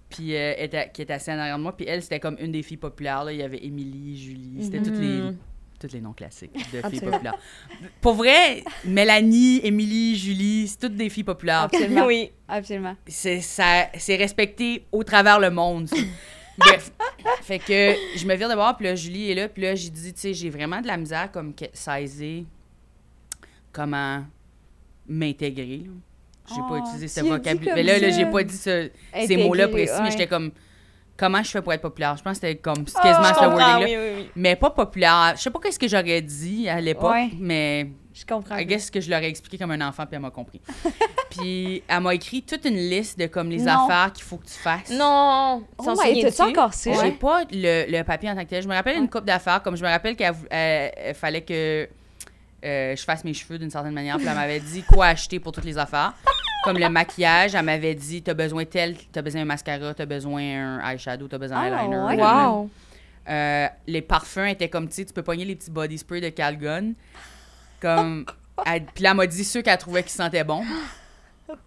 puis euh, elle était- qui était assise en arrière de moi. Puis elle, c'était comme une des filles populaires. Là. Il y avait Émilie, Julie. C'était toutes les Mhm. Tous les noms classiques de filles populaires. Pour vrai, Mélanie, Émilie, Julie, c'est toutes des filles populaires. Absolument. oui. Absolument. C'est ça, c'est respecté au travers le monde. Bref, fait que je me vire de voir, puis là, Julie est là, puis là, j'ai dit, tu sais, j'ai vraiment de la misère comme que saisir comment m'intégrer. J'ai Oh, pas utilisé ce vocabulaire. Mais là, là, j'ai pas dit ce- ces mots-là précis, mais j'étais comme, comment je fais pour être populaire? Je pense que c'était comme Ah, quasiment Je ce wording-là. oui, oui, oui. Mais pas populaire. Je sais pas qu'est-ce que j'aurais dit à l'époque, Ouais. mais Je comprends. I guess que je leur ai expliqué comme un enfant, puis elle m'a compris. [laughs] puis elle m'a écrit toute une liste de comme les Non. affaires qu'il faut que tu fasses. Non! Oh souviens-tu? t'as-tu encore ça? J'ai pas le, le papier en tant que tel. Je me rappelle une Ouais. coupe d'affaires, comme je me rappelle qu'il fallait que euh, je fasse mes cheveux d'une certaine manière. Puis elle m'avait dit quoi acheter pour toutes les affaires. Comme le maquillage, elle m'avait dit t'as besoin tel, t'as besoin d'un mascara, t'as besoin un eyeshadow, t'as besoin d'un Ah, eyeliner. ouais. Wow! Euh, les parfums étaient comme, tu sais, tu peux pogner les petits body spray de Calgon. Comme. [laughs] elle- Puis là, elle m'a dit ceux qu'elle trouvait qui sentaient bon.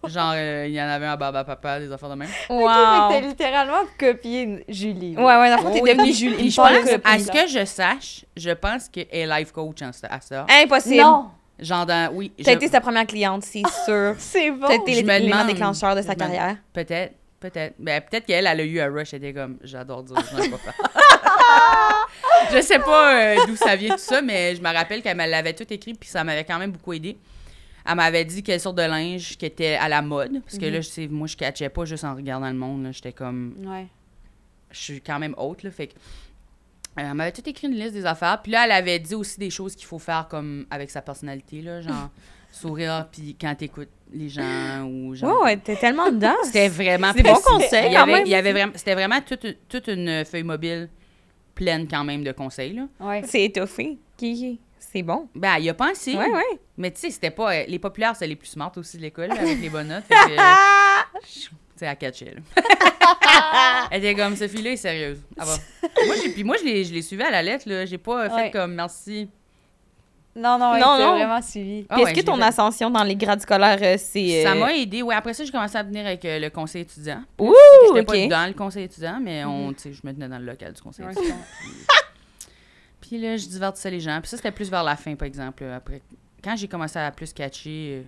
Genre, euh, il y en avait un à Baba Papa, des affaires de même. Wow! t'as littéralement copié Julie. Ouais, ouais, dans le fond, t'es Oui. devenue Julie. Je pense, à ce que je sache, je pense qu'elle est life coach en- à ça. Impossible! Non, Genre, dans. Oui. T'as je- été sa première cliente, c'est sûr. c'est bon. T'as été l'élément déclencheur de sa carrière. Peut-être. Peut-être. Ben, peut-être qu'elle, elle a eu un rush, elle était comme, j'adore dire, je pas faire. [laughs] je sais pas euh, d'où ça vient tout ça, mais je me rappelle qu'elle l'avait tout écrit, puis ça m'avait quand même beaucoup aidé. Elle m'avait dit quelle sorte de linge qui était à la mode, parce que là, je sais, moi, je catchais pas juste en regardant le monde, j'étais comme, Ouais. je suis quand même haute, là, fait que... elle m'avait tout écrit une liste des affaires, puis là, elle avait dit aussi des choses qu'il faut faire comme avec sa personnalité, là, genre [laughs] sourire, puis quand t'écoutes les gens, ou genre... Ouais, t'es tellement [laughs] dedans. C'était vraiment C'est des bons conseils, Il y avait, même. il y avait vraiment, c'était vraiment toute, une- toute une feuille mobile pleine quand même de conseils. Là. Ouais. C'est étoffé. C'est bon. Ben, il a pensé. Ouais, ouais. Mais tu sais, c'était pas. euh, Les populaires, c'est les plus smart aussi de l'école, avec les bonnes notes. [laughs] Fait que, tu sais, à catcher, là. [laughs] Elle était comme, cette fille-là est sérieuse. Va. moi, j'ai, puis moi, je l'ai, je l'ai suivi à la lettre, là. J'ai pas fait Ouais. comme merci. Non, non, Non, non. vraiment suivi. Ah ouais, Est-ce que ton fait. ascension dans les grades scolaires, euh, c'est. Ça euh, m'a aidé. Ouais, après ça, j'ai commencé à venir avec euh, le conseil étudiant. Ouh, J'étais ok. pas dans le conseil étudiant, mais on, tu sais, je me tenais dans le local du conseil étudiant. Puis là, je divertissais les gens. Puis ça, c'était plus vers la fin, par exemple. Après, quand j'ai commencé à plus catcher,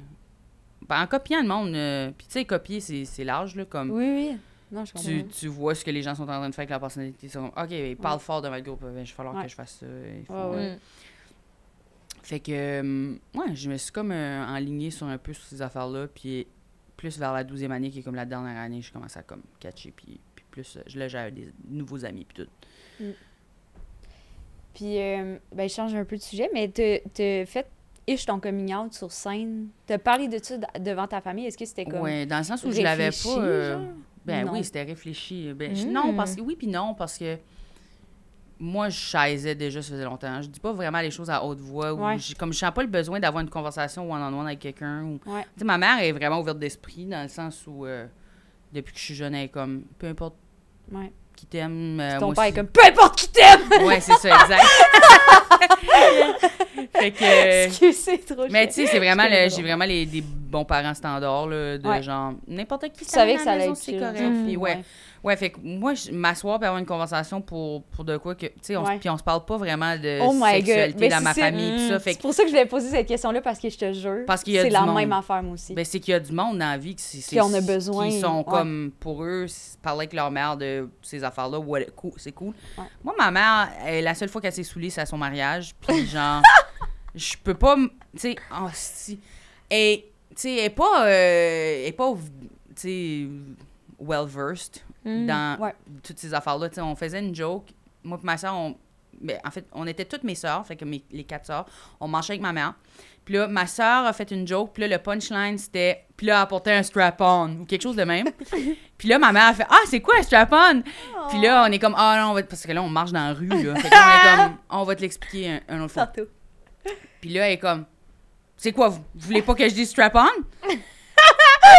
en copiant le monde, euh, puis tu sais, copier, c'est large, là, comme Oui, oui. Non, je tu, tu vois ce que les gens sont en train de faire avec leur personnalité. Ils sont comme, OK, ils parlent fort devant le groupe, il va falloir Ouais. que je fasse ça. faut- Ouais. Mm. Fait que, euh, ouais, je me suis comme euh, enlignée sur un peu sur ces affaires-là, puis plus vers la douzième année, qui est comme la dernière année, je commence à comme catcher, puis, puis plus, euh, là, j'avais des nouveaux amis, puis tout. Puis, euh, ben, je change un peu de sujet, mais t'as t'as fait ish ton coming out sur scène? T'as parlé de ça devant ta famille? Est-ce que c'était comme. Ouais, dans le sens où je l'avais pas. euh, ben Non. oui, c'était réfléchi. Ben, je- Mm. Non, parce que oui, puis non, parce que moi, je chaisais déjà, ça faisait longtemps. Je dis pas vraiment les choses à haute voix. Ou Ouais. comme je sens pas le besoin d'avoir une conversation one-on-one avec quelqu'un. Ou... Ouais. Tu sais, ma mère est vraiment ouverte d'esprit dans le sens où, euh, depuis que je suis jeune, elle est comme, peu importe Ouais. Qui t'aime. euh, Ton père est comme peu importe qui t'aime! [laughs] Ouais, c'est ça, exact. [laughs] fait que. Excuse, c'est trop Mais tu sais, c'est vraiment, le- j'ai vraiment les, des bons parents standards, là, de Ouais. genre, n'importe qui Tu savais que ça la allait être c'est correct. genre. Puis ouais, ouais, fait que moi, je- m'asseoir et avoir une conversation pour, pour de quoi que, tu sais, Ouais. puis on se parle pas vraiment de Oh sexualité dans ma famille, fait C'est pour ça que je voulais poser cette question-là parce que je te jure. C'est la monde. même affaire, moi aussi. ben, c'est qu'il y a du monde dans la vie qui, Qui en a besoin, qui sont ouais. comme, pour eux, parler avec leur mère de ces affaires-là, c'est cool. Ouais. Moi, ma mère, elle, la seule fois qu'elle s'est saoulée, c'est à son mariage, [laughs] puis genre, je peux pas, tu sais, oh, si, et, tu sais, elle est pas, euh, elle est pas, tu sais, well-versed Mm. dans Ouais. toutes ces affaires-là. Tu sais, on faisait une joke. Moi et ma soeur, on... ben, en fait, on était toutes mes soeurs, fait que mes- les quatre soeurs, on marchait avec ma mère. Puis là, ma soeur a fait une joke, puis là, le punchline, c'était... Puis là, elle apportait un strap-on, ou quelque chose de même. [laughs] puis là, ma mère a fait « Ah, c'est quoi un strap-on? Puis là, on est comme « Ah non, on va... » parce que là, on marche dans la rue, là. Fait que là, on est comme « On va te l'expliquer un, un autre fois. ». Puis là, elle est comme C'est quoi, vous, vous voulez pas que je dise strap-on? [laughs]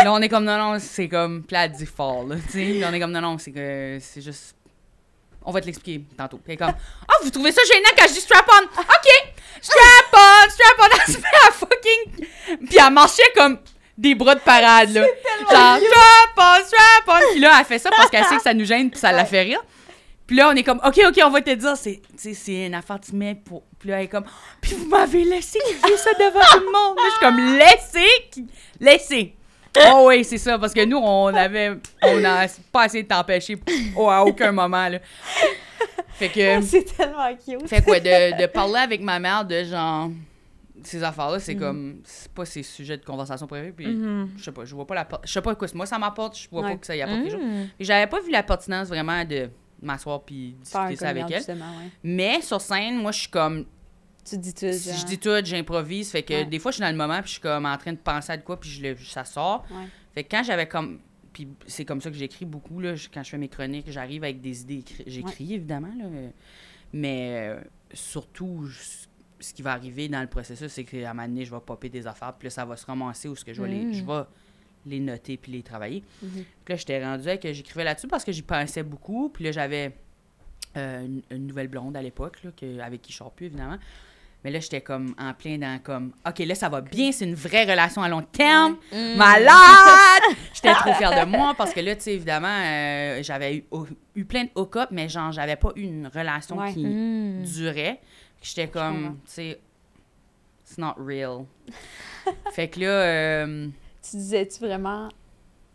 là, on est comme Non, non, c'est comme. Elle dit fort, là. Tu sais, Là, on est comme Non, non, c'est que c'est juste. On va te l'expliquer tantôt. Puis elle est comme Ah, vous trouvez ça gênant quand je dis strap-on? OK! Strap-on! Strap-on! [laughs] Elle se met à fucking. Puis elle marchait comme des bras de parade, là. Genre, strap on, strap on. Puis là, elle fait ça parce qu'elle sait que ça nous gêne, puis ça la fait rire. Puis là, on est comme, OK, OK, on va te dire, c'est, une affaire tu mets pour. Puis là, elle est comme, puis vous m'avez laissé crier ça devant tout le monde. Là, je suis comme, laissez, qui- laissez. [laughs] Oh oui, c'est ça, parce que nous, on avait, on a pas essayé de t'empêcher oh, à aucun [laughs] moment, là. Fait que, C'est tellement cute. fait quoi, de, de [laughs] parler avec ma mère de genre, ces affaires-là, c'est comme, c'est pas ses sujets de conversation prévus, puis je sais pas, je vois pas la, je sais pas quoi, moi ça m'apporte, je vois Ouais. pas que ça y apporte quelque chose. Mm. Et j'avais pas vu la pertinence vraiment de m'asseoir puis discuter ça avec elle. ouais. Mais sur scène, moi, je suis comme, Tu dis tout, si genre. je dis tout, j'improvise. Fait que Ouais. des fois, je suis dans le moment, puis je suis comme en train de penser à de quoi, puis je le, ça sort. Ouais. Fait que quand j'avais comme. Puis c'est comme ça que j'écris beaucoup, là. Quand je fais mes chroniques, j'arrive avec des idées. écri- J'écris, évidemment, là. Mais euh, surtout, je- ce qui va arriver dans le processus, c'est qu'à un moment donné, je vais popper des affaires, puis là, ça va se ramasser où ce que je vais, les, Mm. je vais les noter puis les travailler. Mhm. Puis là, j'étais rendue à que j'écrivais là-dessus parce que j'y pensais beaucoup. Puis là, j'avais euh, une, une nouvelle blonde à l'époque, avec qui je sors plus, évidemment. Mais là, j'étais comme en plein dans comme, OK, là, ça va bien, c'est une vraie relation à long terme. Mm. Malade! [laughs] J'étais trop fière de moi parce que là, tu sais, évidemment, euh, j'avais eu, eu plein de hook-up, mais genre, j'avais pas eu une relation Ouais. qui Mm. durait. J'étais comme, tu sais, it's not real. [laughs] fait que là, euh, Tu disais-tu vraiment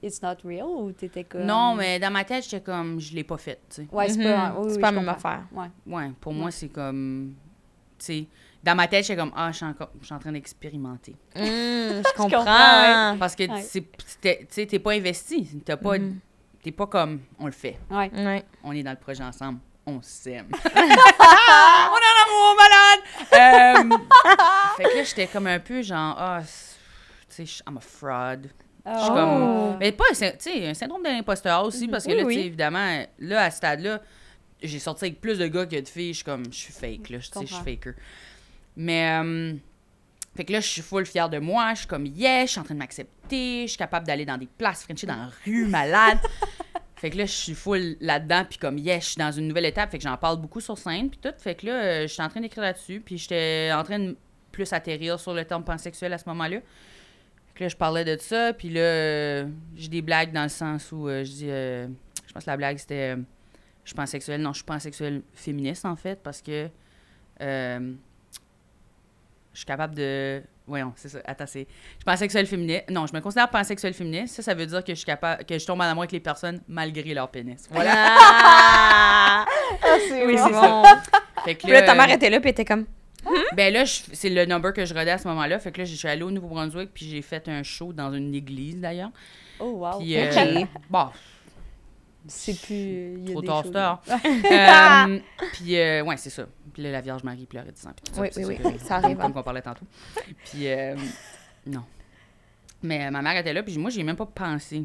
It's not real ou t'étais comme. non, mais dans ma tête, j'étais comme, je l'ai pas fait, tu sais. Ouais, c'est Mhm. pas. oui, C'est oui, pas la même comprends. affaire. Ouais. Ouais, pour Ouais. moi, c'est comme, tu sais, dans ma tête, j'étais comme, ah, je suis encore, je suis en train d'expérimenter. Mm, [laughs] je comprends, comprends. Parce que, Ouais. c'est- t'es- tu t'es pas investi. Pas, Mhm. t'es pas comme, on le fait. Ouais. Ouais. On est dans le projet ensemble. On s'aime. [laughs] on est en amour, malade! Euh, [laughs] fait que là, j'étais comme un peu genre, ah, c'est- tu sais, je- I'm a fraud. Je suis Oh. comme. Mais pas un, syn- tu sais, un syndrome de l'imposteur aussi, parce que Oui, là, tu sais, oui. évidemment, là, à ce stade-là, j'ai sorti avec plus de gars que de filles. Je suis comme, je suis fake, là. Je suis faker. Mais. euh, fait que là, je suis full fière de moi. Je suis comme, yes, je suis en train de m'accepter. Je suis capable d'aller dans des places Frenchie dans la rue, malade. [laughs] fait que là, je suis full là-dedans. Puis comme, yes, je suis dans une nouvelle étape. Fait que j'en parle beaucoup sur scène. Puis tout. Fait que là, euh, je suis en train d'écrire là-dessus. Puis j'étais en train de plus atterrir sur le terme pansexuel à ce moment-là. Fait que là, je parlais de ça. Puis là, euh, j'ai des blagues dans le sens où euh, je dis. euh, je pense que la blague, c'était. euh, je suis pansexuelle. Non, je suis pansexuelle féministe, en fait. Parce que. Euh, je suis capable de. Voyons, c'est ça. Attends, c'est. Je suis pansexuelle féministe. Non, je me considère pansexuelle féministe. Ça, ça veut dire que je suis capable. que je tombe en amour avec les personnes malgré leur pénis. Voilà. Ah! c'est oui, bon. c'est bon. Fait que Puis là, ta euh, mère était là, puis était comme. Ben là, c'est le number que je rodais à ce moment-là. Fait que là, je suis allée au Nouveau-Brunswick, puis j'ai fait un show dans une église, d'ailleurs. Oh, wow. Puis, euh, Ok. bon, C'est plus. il y a trop tard, tard. [laughs] Euh, puis, euh, ouais, c'est ça. Puis là, la Vierge Marie pleurait du sang. Puis tout ça, Oui, oui, oui, que- ça arrive, Comme, hein. comme on parlait tantôt. Puis, euh, non. Mais ma mère était là, puis moi, j'ai même pas pensé.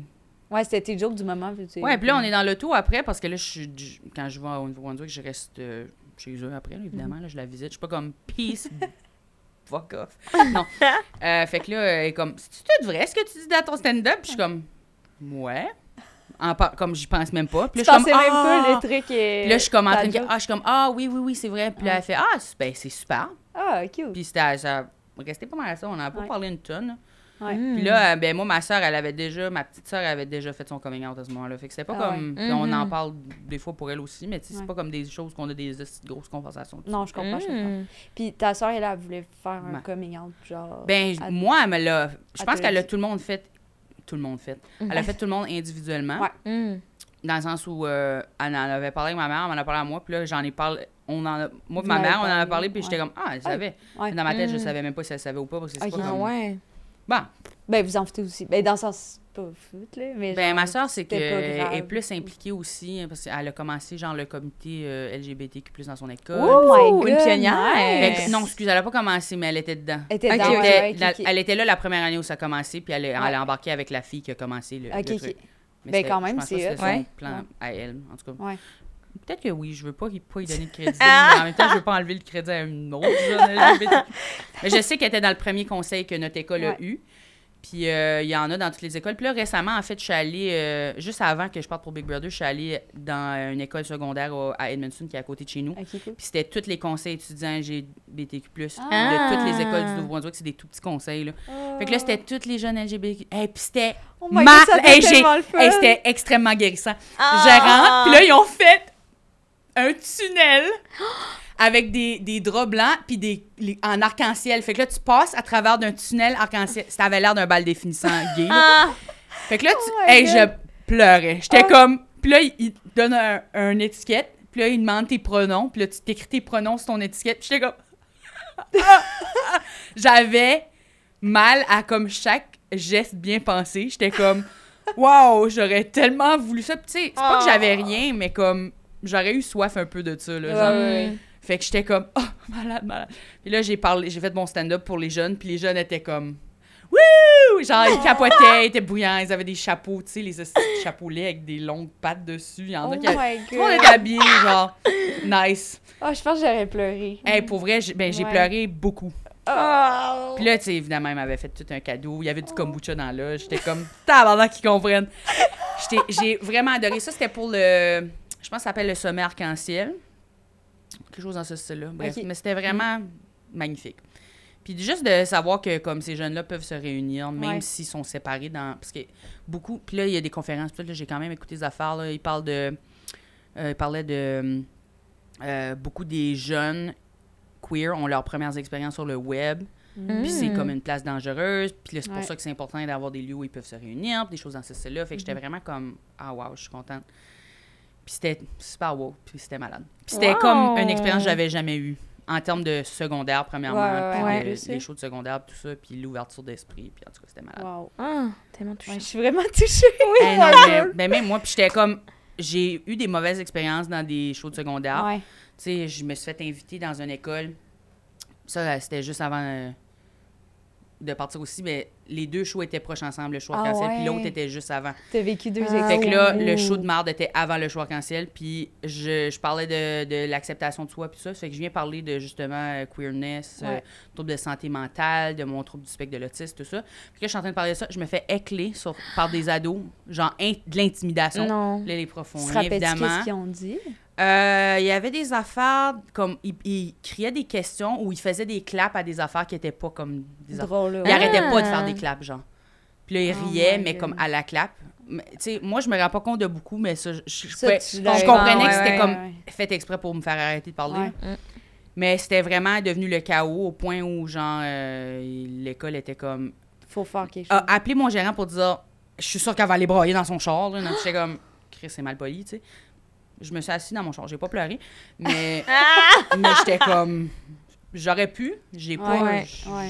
Ouais, c'était tes jokes du moment. puis Ouais, puis là, on est dans l'auto après, parce que là, je suis, quand je vais au Nouveau-Brunswick, je reste chez eux après, là, évidemment. là, je la visite. Je suis pas comme peace, [laughs] fuck off. Non. Fait que là, elle est comme, c'est tout vrai ce que tu dis dans ton stand-up? Puis je suis comme, ouais. En par- comme j'y pense même pas. Puis là, je suis comme, même ah! pas le truc. Et... Puis là, je suis comme en train de ah, je suis comme, ah oui, oui, oui, c'est vrai. Puis là, elle fait, ah, c'est- ben, c'est super. Ah, cute. Puis c'était, ça restait pas mal à ça. On en a pas Ouais. parlé une tonne. là. Ouais. Mm. Puis là, euh, ben moi, ma soeur, elle avait déjà, ma petite soeur avait déjà fait son coming out à ce moment-là. Fait que c'était pas Ah comme. ouais. On en Mhm. parle des fois pour elle aussi, mais c'est Ouais. pas comme des choses qu'on a des grosses conversations. dessus. Non, je comprends, je comprends. Mm. Puis ta soeur, elle, elle voulait faire un coming out, genre. Ben, à- moi, elle me l'a. Je pense qu'elle l'a tout le monde fait. Tout le monde fait. Elle a fait tout le monde individuellement. Ouais. Mm. Dans le sens où euh, elle en avait parlé avec ma mère, elle en a parlé à moi, puis là, j'en ai parlé. On en a, moi, et ma mère, on en a parlé, puis j'étais comme, ah, elle savait. Ouais. Dans ma tête, je Mm. savais même pas si elle savait ou pas, parce que c'est pas comme. ouais. Bon, Ben, vous en foutez aussi. Ben, dans le sens, pas foot, là. Mais Ben, genre, ma soeur, c'est qu'elle est plus impliquée aussi, hein, parce qu'elle a commencé, genre, le comité euh, LGBTQ+, dans son école. Oh my une God, pionnière. Fait nice. que- non, excuse, elle a pas commencé, mais elle était dedans. Elle était Ok, dans ok. ouais, Elle, ouais, la- ok, ok. elle était là la première année où ça a commencé, puis elle, est- elle a embarqué avec la fille qui a commencé le, le ok. truc. Mais Ben, c'était- quand je même, pense c'est hot. c'était son Ouais. plan Ouais. à elle, en tout cas. Ouais. Peut-être que oui, je veux pas, pas y donner de crédit, [laughs] mais en même temps, je veux pas enlever le crédit à une autre jeune. Mais je sais qu'elle était dans le premier conseil que notre école a eu. Puis euh, il y en a dans toutes les écoles. Puis là, récemment, en fait, je suis allée, euh, juste avant que je parte pour Big Brother, je suis allée dans une école secondaire au- à Edmondson qui est à côté de chez nous. Cool. Puis c'était tous les conseils étudiants LGBTQ+, Ah. de toutes les écoles du Nouveau-Brunswick. C'est des tout petits conseils, là. Fait que là, c'était tous les jeunes LGBTQ. Et puis c'était Oh Hey, hey, c'était extrêmement guérissant. Ah! Je rentre, puis là, ils ont fait un tunnel avec des, des draps blancs puis des les- en arc-en-ciel. Fait que là, tu passes à travers d'un tunnel arc-en-ciel. Ça avait l'air d'un bal définissant gay. là. Ah! Fait que là, tu... Oh my hey, God. je pleurais. J'étais Oh. comme... Puis là, il, il te donne un, un étiquette. Puis là, il demande tes pronoms. Puis là, tu t'écris tes pronoms sur ton étiquette. Puis j'étais comme... [laughs] J'avais mal à comme chaque geste bien pensé. J'étais comme... [laughs] Waouh, j'aurais tellement voulu ça. Puis tu sais, c'est pas que j'avais rien, mais comme... J'aurais eu soif un peu de ça, là. Ouais, genre. ouais, ouais. Fait que j'étais comme, oh, [laughs] malade, malade. Puis là, j'ai parlé, j'ai fait mon stand-up pour les jeunes, puis les jeunes étaient comme, wouh! Genre, ils capotaient, ils étaient bouillants, ils avaient des chapeaux, tu sais, les chapeaux laids avec des longues pattes dessus. Il y en Oh a qui avaient. Tout le monde était habillé, genre, nice. Ah, je pense que j'aurais pleuré. Hey, pour vrai, j'ai ben, j'ai Ouais. pleuré beaucoup. Oh! Puis là, tu sais, évidemment, il m'avait fait tout un cadeau. Il y avait du kombucha dans là. J'étais comme, tabarnak qu'ils comprennent. J'ai vraiment adoré ça. C'était pour le. Je pense que ça s'appelle le sommet arc-en-ciel. Quelque chose dans ce style-là. Bref, mais c'était vraiment magnifique. Puis juste de savoir que comme ces jeunes-là peuvent se réunir, même Ouais. s'ils sont séparés dans. Parce que beaucoup. Puis là, il y a des conférences. Puis là, j'ai quand même écouté des affaires. Là. Ils parlent de. euh, ils parlaient de. euh, beaucoup des jeunes queer ont leurs premières expériences sur le web. Puis c'est Mm. comme une place dangereuse. Puis là, c'est pour Ouais. ça que c'est important d'avoir des lieux où ils peuvent se réunir, puis des choses dans ce style-là. Fait que Mm-hmm. j'étais vraiment comme, ah wow, je suis contente. Puis c'était super wow, puis c'était malade. Puis c'était Wow! comme une expérience que j'avais jamais eue. En termes de secondaire, premièrement, Ouais, puis ouais. sais. les shows de secondaire, tout ça, puis l'ouverture d'esprit, puis en tout cas, c'était malade. Wow. Ah, tellement. Ouais, je suis vraiment touchée. [laughs] Eh non, mais, ben même moi, puis j'étais comme, j'ai eu des mauvaises expériences dans des shows de secondaire. Ouais. Tu sais, je me suis fait inviter dans une école. Ça, c'était juste avant euh, de partir aussi, mais les deux shows étaient proches ensemble, le show Ah arc-en-ciel, puis ouais. l'autre était juste avant. T'as vécu deux Ah, fait que là, le show de marde était avant le show arc-en-ciel, puis je, je parlais de, de l'acceptation de soi, puis ça. Fait que je viens parler de justement euh, queerness, euh, Ouais. trouble de santé mentale, de mon trouble du spectre de l'autisme, tout ça. Puis là, je suis en train de parler de ça, je me fais écler sur, par des ados, genre in- de l'intimidation. Non. Là, les profs font rien, évidemment. qu'est-ce qu'ils ont dit? Euh, Il y avait des affaires comme. Il criaient des questions ou ils faisaient des claps à des affaires qui étaient pas comme des affaires. Ils arrêtaient pas de Ah. faire des claps, genre. Puis là, ils Oh riaient, my mais God. comme à la clap. Mais, Tu sais, moi, je me rends pas compte de beaucoup, mais ça, je, je, je Ça, pouvais- tu je l'avais- comprenais Ouais, que c'était ouais, comme ouais. fait exprès pour me faire arrêter de parler. Mm. Mais c'était vraiment devenu le chaos au point où, genre, euh, l'école était comme. Faut faire quelque chose. a appelé mon gérant pour dire Je suis sûre qu'elle va aller brailler dans son char. Là. J'étais comme Chris, c'est mal poli, tu sais. Je me suis assise dans mon char. J'ai pas pleuré. Mais, [laughs] [laughs] mais j'étais comme. J'aurais pu. J'ai pas. Ouais.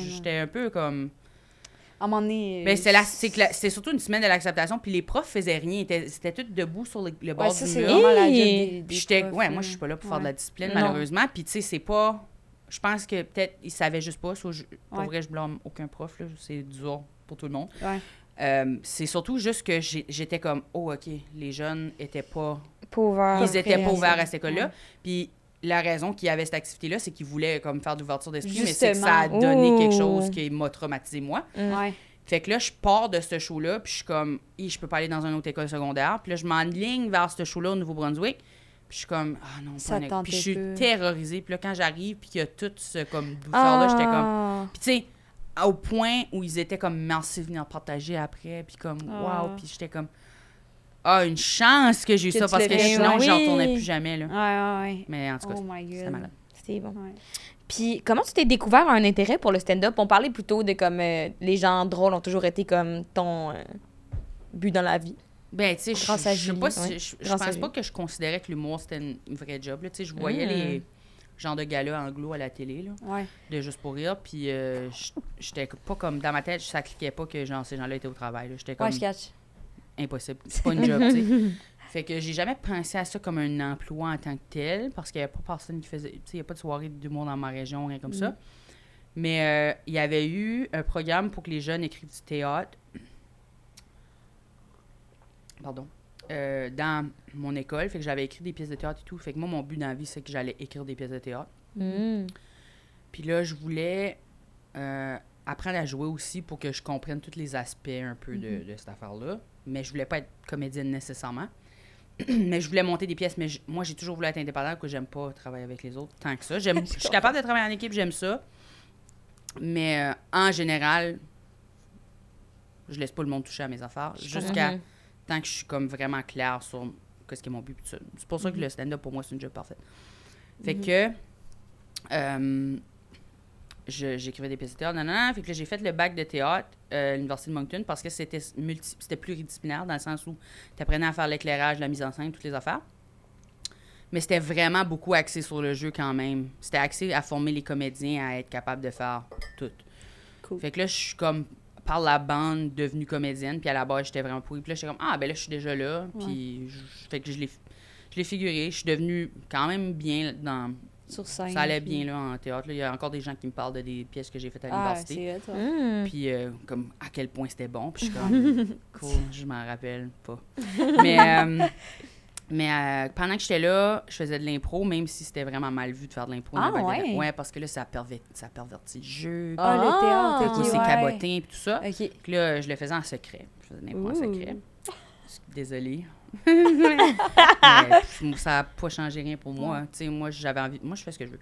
J'étais un peu comme. À un moment donné... Ben, euh, c'est la- c'est que la- c'est surtout une semaine de l'acceptation. Puis les profs faisaient rien. Ils étaient, c'était tous debout sur le, le bord Ouais, du ça, c'est mur. Hey! Puis j'étais. Ouais, moi, je suis pas là pour faire de la discipline, Non. malheureusement. Puis, tu sais, c'est pas. Je pense que peut-être ils savaient juste pas. soit je- pour Ouais. vrai, je blâme aucun prof. là. C'est dur pour tout le monde. Ouais. Euh, c'est surtout juste que j'étais comme, oh, OK, les jeunes étaient pas. Ils étaient pas à ouverts à cette école-là. Ouais. Puis la raison qu'il y avait cette activité-là, c'est qu'ils voulaient comme faire d'ouverture d'esprit, mais c'est que ça a donné quelque chose qui m'a traumatisé moi. Ouais. Fait que là, je pars de ce show-là, puis je suis comme, je peux pas aller dans une autre école secondaire. Puis là, je m'enligne vers ce show-là au Nouveau-Brunswick. Puis je suis comme, ah non, Ça pas Puis je suis peu. terrorisée. Puis là, quand j'arrive, puis qu'il y a tout ce comme douceur-là, j'étais comme. Ah. Puis tu sais, au point où ils étaient comme, merci de venir partager après. Puis comme, waouh. Puis j'étais comme, ah, une chance que j'ai eu Que ça parce que sinon, oui. j'en retournais plus jamais. Là. Ouais, ouais, ouais. Mais en tout cas, Oh c'était malade. C'était bon. Ouais. Puis comment tu t'es découvert un intérêt pour le stand-up? On parlait plutôt de comme euh, les gens drôles ont toujours été comme ton euh, but dans la vie. Ben, tu sais, je sais pas si. ouais. Je, pense pas que je considérais que l'humour, c'était une, une vraie job. là. Tu sais, je voyais Mm. les genres de galas anglo à la télé, là, Ouais. de Juste pour rire. Puis, euh, j'étais pas comme. Dans ma tête, ça cliquait pas que genre, ces gens-là étaient au travail. J'étais comme. Ouais, je catch. Impossible. [laughs] C'est pas une job, tu sais. [laughs] Fait que j'ai jamais pensé à ça comme un emploi en tant que tel, parce qu'il n'y avait pas personne qui faisait. Tu sais, il n'y a pas de soirée d'humour dans ma région, rien comme ça. Mm. Mais euh, il y avait eu un programme pour que les jeunes écrivent du théâtre. Pardon. Euh, dans mon école, fait que j'avais écrit des pièces de théâtre et tout. Fait que moi, mon but dans la vie, c'est que j'allais écrire des pièces de théâtre. Mm. Puis là, je voulais euh, apprendre à jouer aussi pour que je comprenne tous les aspects un peu de, Mhm. de cette affaire-là. Mais je voulais pas être comédienne nécessairement. [clears throat] mais je voulais monter des pièces. Mais moi, j'ai toujours voulu être indépendante, que j'aime pas travailler avec les autres tant que ça. J'aime, [laughs] je suis capable de travailler en équipe, j'aime ça. Mais euh, en général, je laisse pas le monde toucher à mes affaires jusqu'à tant que je suis comme vraiment claire sur ce qui est mon but. C'est pour ça que le stand-up, pour moi, c'est une job parfaite. Fait que euh, j'écrivais des pièces de théâtre, non, non, non. Fait que là, j'ai fait le bac de théâtre euh, à l'Université de Moncton parce que c'était multi- c'était pluridisciplinaire dans le sens où tu apprenais à faire l'éclairage, la mise en scène, toutes les affaires. Mais c'était vraiment beaucoup axé sur le jeu quand même. C'était axé à former les comédiens à être capables de faire tout. Cool. Fait que là, je suis comme par la bande devenue comédienne, puis à la base, j'étais vraiment pourrie. Puis là, j'étais comme, ah, ben là, je suis déjà là. Puis, fait que je l'ai je l'ai figuré. Je suis devenue quand même bien dans. Sur scène. Ça allait puis- bien là en théâtre. là. Il y a encore des gens qui me parlent de des pièces que j'ai faites à Ah, l'université. Mm. Puis euh, comme à quel point c'était bon. Puis je suis comme [laughs] cool, je m'en rappelle pas. Mais, euh, mais euh, pendant que j'étais là, je faisais de l'impro, même si c'était vraiment mal vu de faire de l'impro. Ah, ouais? Ouais, parce que là, ça, perver- ça pervertit le jeu. Ah, le Ah! théâtre, puis ok, c'est ouais. cabotin, puis tout ça. Ok. Puis là, je le faisais en secret. Je faisais de l'impro en secret. Désolée. Mais, [laughs] ça n'a pas changé rien pour moi. Sais, moi, j'avais envie. Moi, je fais ce que je veux.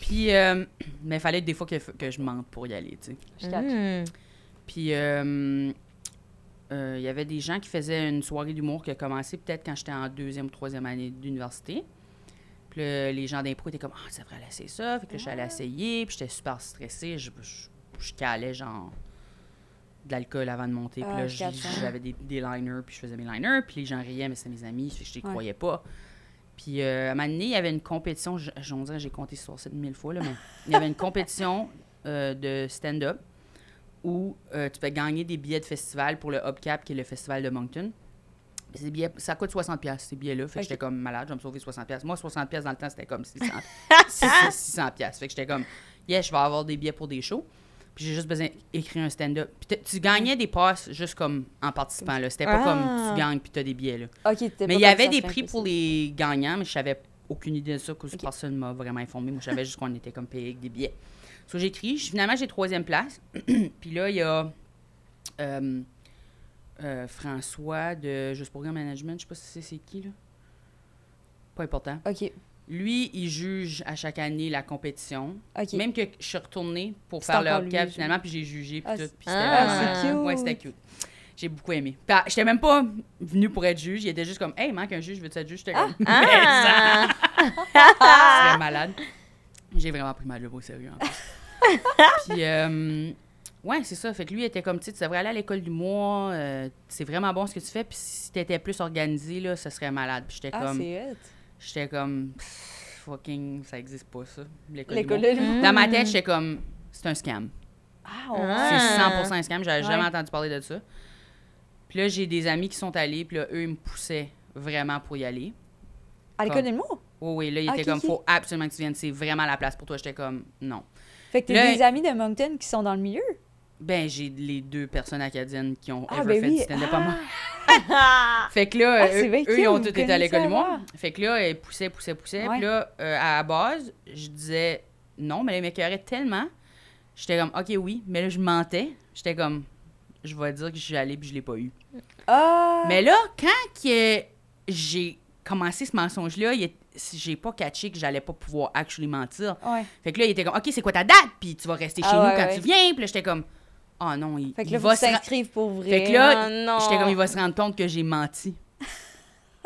Puis, euh, mais il fallait des fois que, que je mente pour y aller, tu sais. Je catch. Mm. Puis, euh, euh, il y avait des gens qui faisaient une soirée d'humour qui a commencé peut-être quand j'étais en deuxième ou troisième année d'université. Puis là, les gens d'impro étaient comme « Ah, ça devrait essayer ça. » Fait que là, j'allais essayer. Puis j'étais super stressée. Je, je, je calais, genre, de l'alcool avant de monter. Puis Ah, là, hein. j'avais des, des liners, puis je faisais mes liners. Puis les gens riaient, mais c'était mes amis. Je les Ouais. croyais pas. Puis euh, à un moment donné, il y avait une compétition. Je, je- on dirait que j'ai compté sur 7000 fois, là, mais il y avait une compétition euh, de stand-up où euh, tu peux gagner des billets de festival pour le Hubcap, qui est le festival de Moncton. Puis ces billets, ça coûte 60$, ces billets-là. Fait que j'étais comme malade, je vais me sauver 60$. Moi, 60$ dans le temps, c'était comme 600$. 600$. [laughs] piastres. Fait que j'étais comme, yeah, je vais avoir des billets pour des shows. Puis j'ai juste besoin d'écrire un stand-up. Puis tu gagnais des passes juste comme en participant. là. C'était pas Ah. comme tu gagnes puis tu as des billets. Là. Ok, t'étais Mais pas il y avait des prix pour les gagnants, mais je savais aucune idée de ça, parce que personne m'a vraiment informé. Moi, je savais juste qu'on était comme payé avec des billets. So, j'écris. Finalement, j'ai troisième place. [clears throat] Puis là, il y a euh, euh, François de Juste Programme Management. Je sais pas si c'est c'est qui, là. Pas important. Ok, Lui, il juge à chaque année la compétition. Même que je suis retournée pour faire le encore lui, hubcap je- finalement, puis j'ai jugé, puis Ah, tout. c'est- Puis c'était Ah, cute. Ouais, c'était cute. J'ai beaucoup aimé. Puis, ah, j'étais même pas venue pour être juge. Il était juste comme, hey, manque un juge, veux-tu être juge? J'étais comme, Ah! [laughs] c'est malade. J'ai vraiment pris ma job au sérieux, en plus. [laughs] Puis, euh, ouais, c'est ça. Fait que lui, il était comme, tu sais, tu devrais aller à l'école du mois. euh, c'est vraiment bon ce que tu fais. Puis si t'étais plus organisé, là, ça serait malade. Puis j'étais Ah, comme. J'étais comme, pff, fucking, ça existe pas, ça. L'école de l'humour. Dans ma tête, j'étais comme, c'est un scam. Ah, ouais. Ah. C'est 100% un scam. J'avais Ouais. jamais entendu parler de ça. Puis là, j'ai des amis qui sont allés, puis là, eux, ils me poussaient vraiment pour y aller. À l'école de l'humour? Oh oui, là, ils Ah, étaient comme, faut absolument que tu viennes, c'est vraiment la place pour toi. J'étais comme, non. Fait que t'as des amis de Moncton qui sont dans le milieu? Ben, j'ai les deux personnes acadiennes qui ont Ah, ever ben fait oui. du stand-up à moi. Ah! Fait que là, Ah, eux, ils ont tous été à l'école avant? Fait que là, ils poussaient, poussaient, poussaient. Ouais. Puis là, euh, à la base, je disais non, mais là, ils m'écœuraient tellement. J'étais comme, OK, oui. Mais là, je mentais. J'étais comme, je vais dire que je suis allée puis je l'ai pas eu. Mais là, quand que j'ai commencé ce mensonge-là, j'ai pas catché que j'allais pas pouvoir actually mentir. Ouais. Fait que là, il était comme, OK, c'est quoi ta date? Puis tu vas rester Ah chez ouais, nous quand ouais. tu viens. Puis là, j'étais comme, oh non, il, Fait que il là, faut va t'inscrives pour vrai. Fait que là, Oh non. J'étais comme, il va se rendre compte que j'ai menti.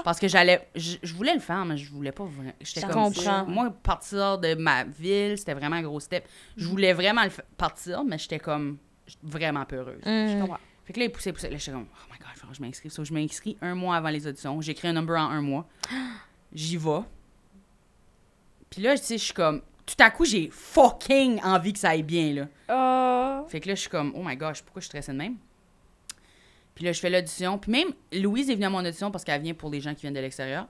Parce que j'allais. Je, je voulais le faire, mais je voulais pas. J'étais comme. comprends. Moi, partir de ma ville, c'était vraiment un gros step. Je voulais vraiment le partir, mais j'étais comme vraiment peureuse. Mm. Fait que là, il poussait, poussait. Là, j'étais comme, oh my god, il faut que je m'inscrive. So, je m'inscris un mois avant les auditions. J'écris un number en un mois. [gasps] J'y vais. Puis là, tu sais, je suis comme. Tout à coup, j'ai fucking envie que ça aille bien, là. Ah! Fait que là, je suis comme, oh my gosh, pourquoi je suis stressée de même? Puis là, je fais l'audition. Puis même, Louise est venue à mon audition parce qu'elle vient pour les gens qui viennent de l'extérieur.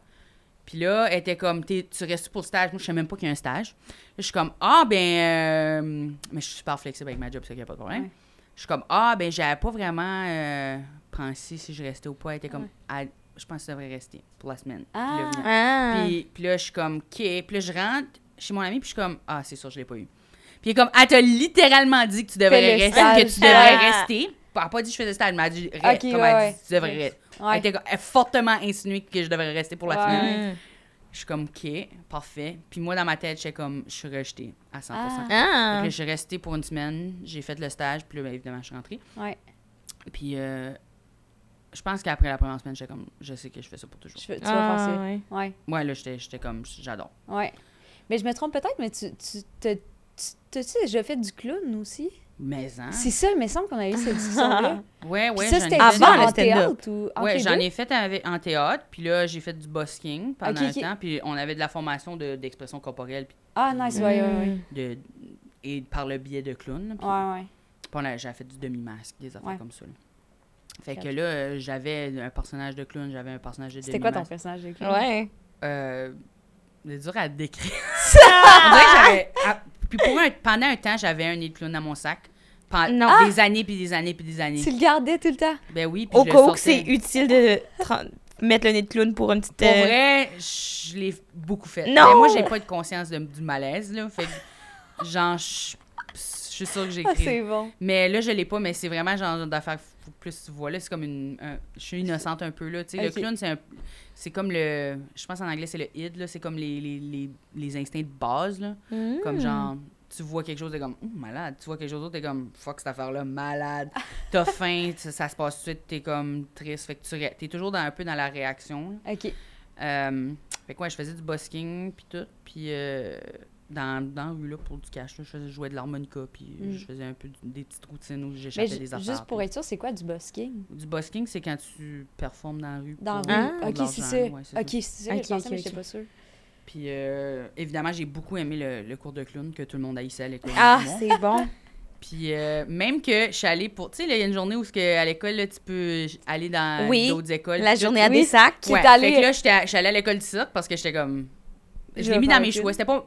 Puis là, elle était comme, T'es- tu restes pour le stage? Moi, je sais même pas qu'il y a un stage. Là, je suis comme, ah, ben. euh, Mais je suis super flexible avec ma job, c'est qu'il n'y a pas de problème. Ouais. Je suis comme, ah, ben, j'avais pas vraiment euh, pensé si je restais ou pas. Elle était comme, je pense que ça devrait rester pour la semaine. Puis là, Ah. Ah. puis, puis là, je suis comme, OK. Puis là, je rentre chez mon ami, puis je suis comme, ah, c'est sûr, je l'ai pas eu. Puis comme, elle t'a littéralement dit que tu devrais rester, que tu devrais Ah. rester. Elle n'a pas dit que je faisais stage, mais elle a dit, comme elle ouais, a ouais. dit, tu devrais rester. Elle, Ouais. était comme- elle a fortement insinué que je devrais rester pour la Ouais. finale. Mm. Je suis comme, OK, parfait. Puis moi, dans ma tête, j'étais comme, je suis rejetée à 100 Ah. Fait Ah. je suis restée pour une semaine, j'ai fait le stage, puis là, ben, évidemment, je suis rentrée. Ouais. Puis euh, je pense qu'après la première semaine, j'étais comme, je sais que je fais ça pour toujours. Je tu vas faire Ah, ouais. Ouais. Ouais, là, j'étais j'étais comme, j'adore. Ouais. Mais je me trompe peut-être, mais tu, tu, t'as- tu, t'as-tu déjà fait du clown aussi? Mais, hein? C'est ça, il me semble qu'on a eu cette discussion-là. [laughs] Ouais, Puis ouais, ça, c'était Avant en théâtre ou entre Ouais, les j'en ai fait avec- en théâtre, puis là, j'ai fait du busking pendant un temps, puis on avait de la formation de- d'expression corporelle puis Ah, nice, ouais, ouais, ouais. Mm. de, et par le biais de clown. Puis, Ouais, ouais. puis a- j'avais fait du demi-masque, des affaires Ouais. comme ça. là. Fait que là, euh, j'avais un personnage de clown, j'avais un personnage de C'était quoi ton demi-masque. personnage de clown? Ouais. Euh, c'est dur à décrire. [laughs] On dirait que j'avais- ah, puis pour un- pendant un temps, j'avais un nez de clown dans mon sac. Pendant Non. des années, puis des années, puis des années. Tu le gardais tout le temps? Ben oui, puis Au je le cas où que sortais. c'est utile de tra- mettre le nez de clown pour une petite. Pour euh, vrai, je l'ai beaucoup fait. Non! Mais moi, j'ai pas de conscience de- du malaise, là. Fait que, genre, je je suis sûre que j'ai Ah, écrit. c'est bon. mais là, je l'ai pas, mais c'est vraiment genre d'affaire faut que plus tu vois là. C'est comme une. un- je suis innocente un peu, là. Tu sais, le clown, c'est un. C'est comme le. Je pense en anglais, c'est le id, là. C'est comme les, les, les, les instincts de base, là. Mm. Comme genre. Tu vois quelque chose, t'es comme, oh, malade. Tu vois quelque chose d'autre, t'es comme, fuck cette affaire-là, malade. [laughs] T'as faim, ça, ça se passe tout de suite, t'es comme triste. Fait que tu t'es toujours dans, un peu dans la réaction. là. OK. Euh, fait que ouais, je faisais du busking puis tout, puis euh, dans, dans la rue là pour du cash, là, je faisais jouer de l'harmonica puis Mm. je faisais un peu des petites routines où j'échappais des affaires. juste pour puis- être sûr, c'est quoi du busking? Du busking, c'est quand tu performes dans la rue. Dans la rue? OK, c'est ça. OK, c'est ça. Je pensais, mais j'étais ok. pas sûre. Puis euh, évidemment, j'ai beaucoup aimé le, le cours de clown que tout le monde haïssait à l'école. Ah, c'est bon. [laughs] Puis euh, même que je suis allée pour. Tu sais, il y a une journée où ce que, à l'école, tu peux aller dans Oui, d'autres écoles. La journée à Oui. des sacs. Qui Ouais, fait que là, je suis allée à l'école du cirque parce que j'étais comme. Je Je l'ai mis dans mes choix. C'était pas.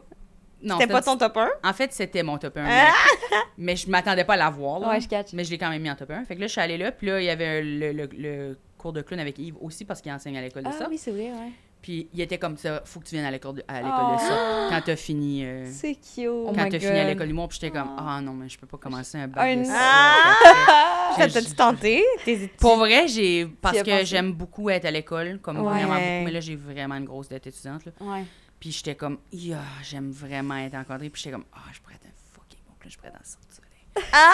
Non, C'était pas ton top 1? En fait, c'était mon top 1. Ah! Mais, [laughs] mais je m'attendais pas à l'avoir. là. Ouais, je catch. Mais je l'ai quand même mis en top 1. Fait que là, je suis allée là. Puis là, il y avait le, le- le cours de clown avec Yves aussi parce qu'il enseigne à l'école de Ah ça. oui, c'est vrai, ouais. Puis il était comme ça faut que tu viennes à l'école de, à l'école Oh. de ça quand t'as fini. euh, C'est cute. Oh quand my t'as fini à l'école d'humour. Puis j'étais comme, Oh. ah non, mais je peux pas commencer un Un- bac de. Ah! Ça [laughs] t'a-tu tenté? T'es- Pour vrai, j'ai parce que j'aime beaucoup être à l'école, comme Ouais. vraiment beaucoup. Mais là, j'ai vraiment une grosse dette étudiante. Là. Ouais. Puis j'étais comme, yeah, j'aime vraiment être encadrée. Puis j'étais comme, ah, je pourrais être un fucking bon je pourrais être dans le Soleil. Ah!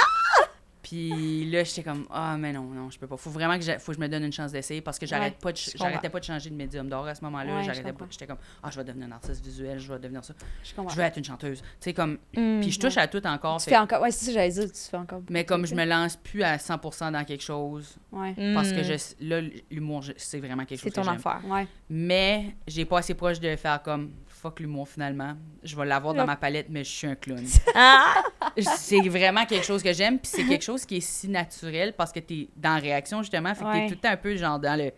Puis là, j'étais comme, ah, mais non, non, je peux pas. Faut vraiment que, faut que je me donne une chance d'essayer parce que j'arrête Ouais, pas j'arrêtais pas de changer de médium d'or à ce moment-là. Ouais, j'arrêtais pas. J'étais comme, ah, je vais devenir un artiste visuel, je vais devenir ça. Je. Je veux être une chanteuse. Tu sais, comme, Mm. puis je touche à tout encore. Tu fait- fais encore. Ouais, c'est ça, j'allais dire, tu fais encore. mais comme je me lance plus à 100% dans quelque chose, Ouais. parce que Mm. je, là, l'humour, c'est vraiment quelque C'est chose que ton affaire. Ouais. Mais j'ai pas assez proche de faire comme fuck l'humour finalement. Je vais l'avoir dans ma palette, mais je suis un clown. [laughs] C'est vraiment quelque chose que j'aime, puis c'est quelque chose qui est si naturel parce que t'es dans la réaction justement, fait que Ouais. t'es tout le temps un peu genre dans le.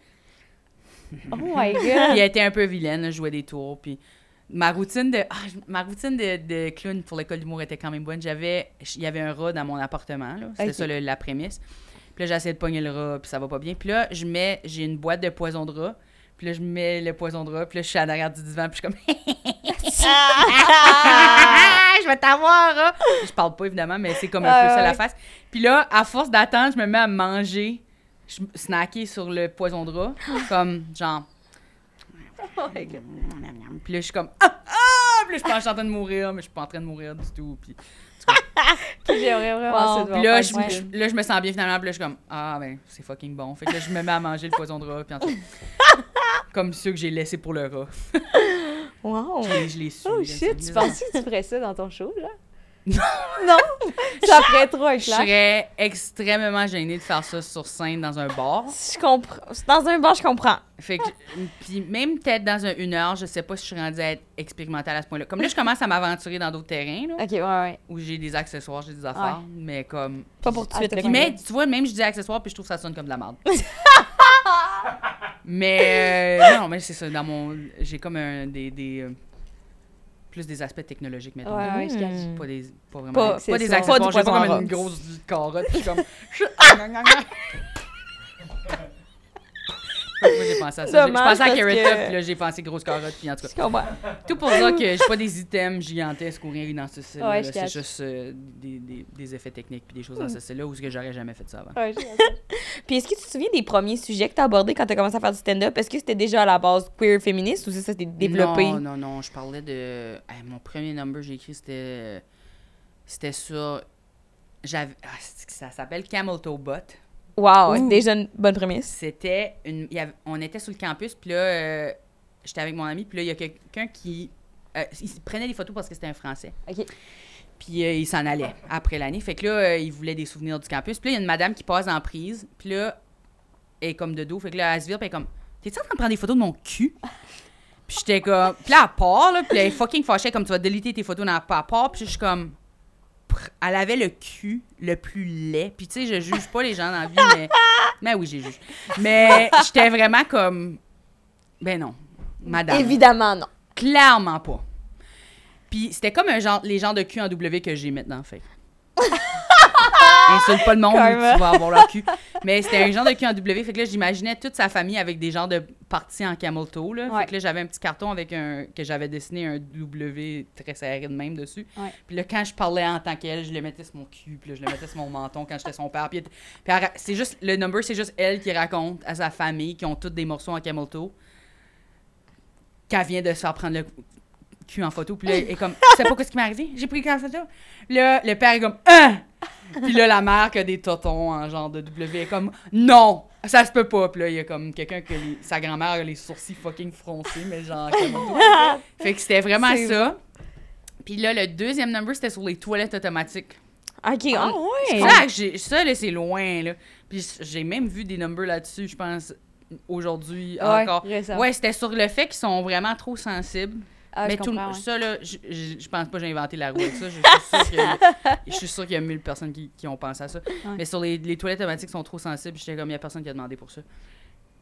Oh my god. elle était un peu vilaine, je jouais des tours, puis ma routine de ah, ma routine de, de clown pour l'école d'humour était quand même bonne. J'avais il y avait un rat dans mon appartement c'était ça le- la prémisse. Puis là j'essaie de pogner le rat, puis ça va pas bien. Puis là je mets j'ai une boîte de poison de rat. Puis là, je mets le poison de rat, puis là, je suis à l'arrière du divan, puis je suis comme Ah, [laughs] je vais t'avoir, rat! Je parle pas, évidemment, mais c'est comme un peu ça la face. Puis là, à force d'attendre, je me mets à manger, je snacker sur le poison de rat, comme genre. Puis là, je suis comme ah ah! Puis là, je pense que je suis en train de mourir, mais je suis pas en train de mourir du tout. Puis, [laughs] J'aimerais vraiment je, là, je me sens bien finalement. Puis là, je suis comme ah ben c'est fucking bon. Fait que là, je me mets à manger le poison de rat. Puis en tout comme ceux que j'ai laissé pour le rat. [laughs] Wow! Je je l'ai su. Oh shit, tu penses que tu ferais ça dans ton show, là? [laughs] non! Ça ferait trop un Je clash. serais extrêmement gênée de faire ça sur scène dans un bar. Je comprends. Dans un bar, je comprends. Fait que, puis même peut-être dans un, une heure, je sais pas si je suis rendue à être expérimentale à ce point-là. Comme là, je commence à m'aventurer dans d'autres terrains, là, Ok, ouais, ouais. où j'ai des accessoires, j'ai des affaires, mais comme... Pas pour tout de suite. mais, tu vois, même je dis accessoires, puis je trouve que ça sonne comme de la merde. [laughs] mais, euh, non, mais c'est ça, dans mon... J'ai comme un, des... des euh, plus des aspects technologiques, Ouais, mettons. ouais, je catch. Hmm. Pas des, pas vraiment Pas- pas, c'est des accessoires, Pas du j'ai pas poison comme une grosse carotte, puis comme... [laughs] Moi, j'ai pensé à ça. J'ai- pensais à Carrot que- Top, puis là, j'ai pensé grosse carotte, puis en tout cas. Tout pour dire que j'ai pas des items gigantesques ou rien dans ce. Ouais, je c'est juste euh, des, des, des effets techniques puis des choses dans ce style-là où ce que j'aurais jamais fait ça avant. Ouais, [laughs] Puis est-ce que tu te souviens des premiers sujets que tu as abordés quand tu as commencé à faire du stand-up? Est-ce que c'était déjà à la base queer féministe ou ça, ça s'était développé? Non, non, non. Je parlais de. Hey, mon premier number que j'ai écrit, c'était. C'était sur. J'avais. ah, ça s'appelle Camel Toe Butt? Wow, Ouh. déjà une bonne prémisse. C'était une. avait- on était sur le campus, puis là, euh, j'étais avec mon ami, puis là, il y a quelqu'un qui. euh, il prenait des photos parce que c'était un Français. Ok. Puis euh, il s'en allait après l'année. Fait que là, il voulait des souvenirs du campus. Puis là, il y a une madame qui passe en prise. Puis là, elle est comme de dos. Fait que là, elle se vire, puis elle est comme T'es-tu en train de prendre des photos de mon cul? Puis j'étais comme. Puis là, elle part, là. Puis elle est fucking fâchée, comme tu vas déliter tes photos dans la part. Puis je suis comme. Elle avait le cul le plus laid. Puis tu sais, je juge pas les gens dans la vie, mais. [laughs] Mais oui, j'ai juge. Mais j'étais vraiment comme. Ben non. Madame. Évidemment, non. Clairement pas. Puis c'était comme un genre, les genres de cul en W que j'ai maintenant, fait. Insulte pas le monde tu vas avoir leur cul. Mais c'était un genre de cul en W, fait que là, j'imaginais toute sa famille avec des genres de parties en camel toe, là. Ouais. Fait que là, j'avais un petit carton avec un... que j'avais dessiné un W très serré de même dessus. Ouais. Puis là, quand je parlais en tant qu'elle, je le mettais sur mon cul, puis là, je le mettais sur mon menton quand j'étais son père. Puis, c'est juste... Le number, c'est juste elle qui raconte à sa famille, qui ont toutes des morceaux en camel toe, qu'elle vient de se faire prendre le cul en photo. Puis là, elle est comme, sais pas ce qui m'est arrivé? J'ai pris le cul en photo. Là, le père est comme, hein! Puis là, la mère qui a des totons en genre de W est comme, non! Ça se peut pas. Puis là, il y a comme quelqu'un que les- sa grand-mère a les sourcils fucking froncés, mais genre, comme. [laughs] Fait que c'était vraiment ça. Puis là, le deuxième number, c'était sur les toilettes automatiques. OK, Ah on- ouais! Ça, ça là, c'est loin, là. Puis j'ai même vu des numbers là-dessus, je pense, aujourd'hui Ouais, encore. récemment. Ouais, c'était sur le fait qu'ils sont vraiment trop sensibles. Ah, mais je tout, ouais. ça, là, je- je je pense pas que j'ai inventé la roue avec ça. Je suis sûre qu'il y a- [laughs] je suis sûre qu'il y a mille personnes qui, qui ont pensé à ça. Mais sur les, les toilettes automatiques sont trop sensibles, j'étais comme, il y a personne qui a demandé pour ça.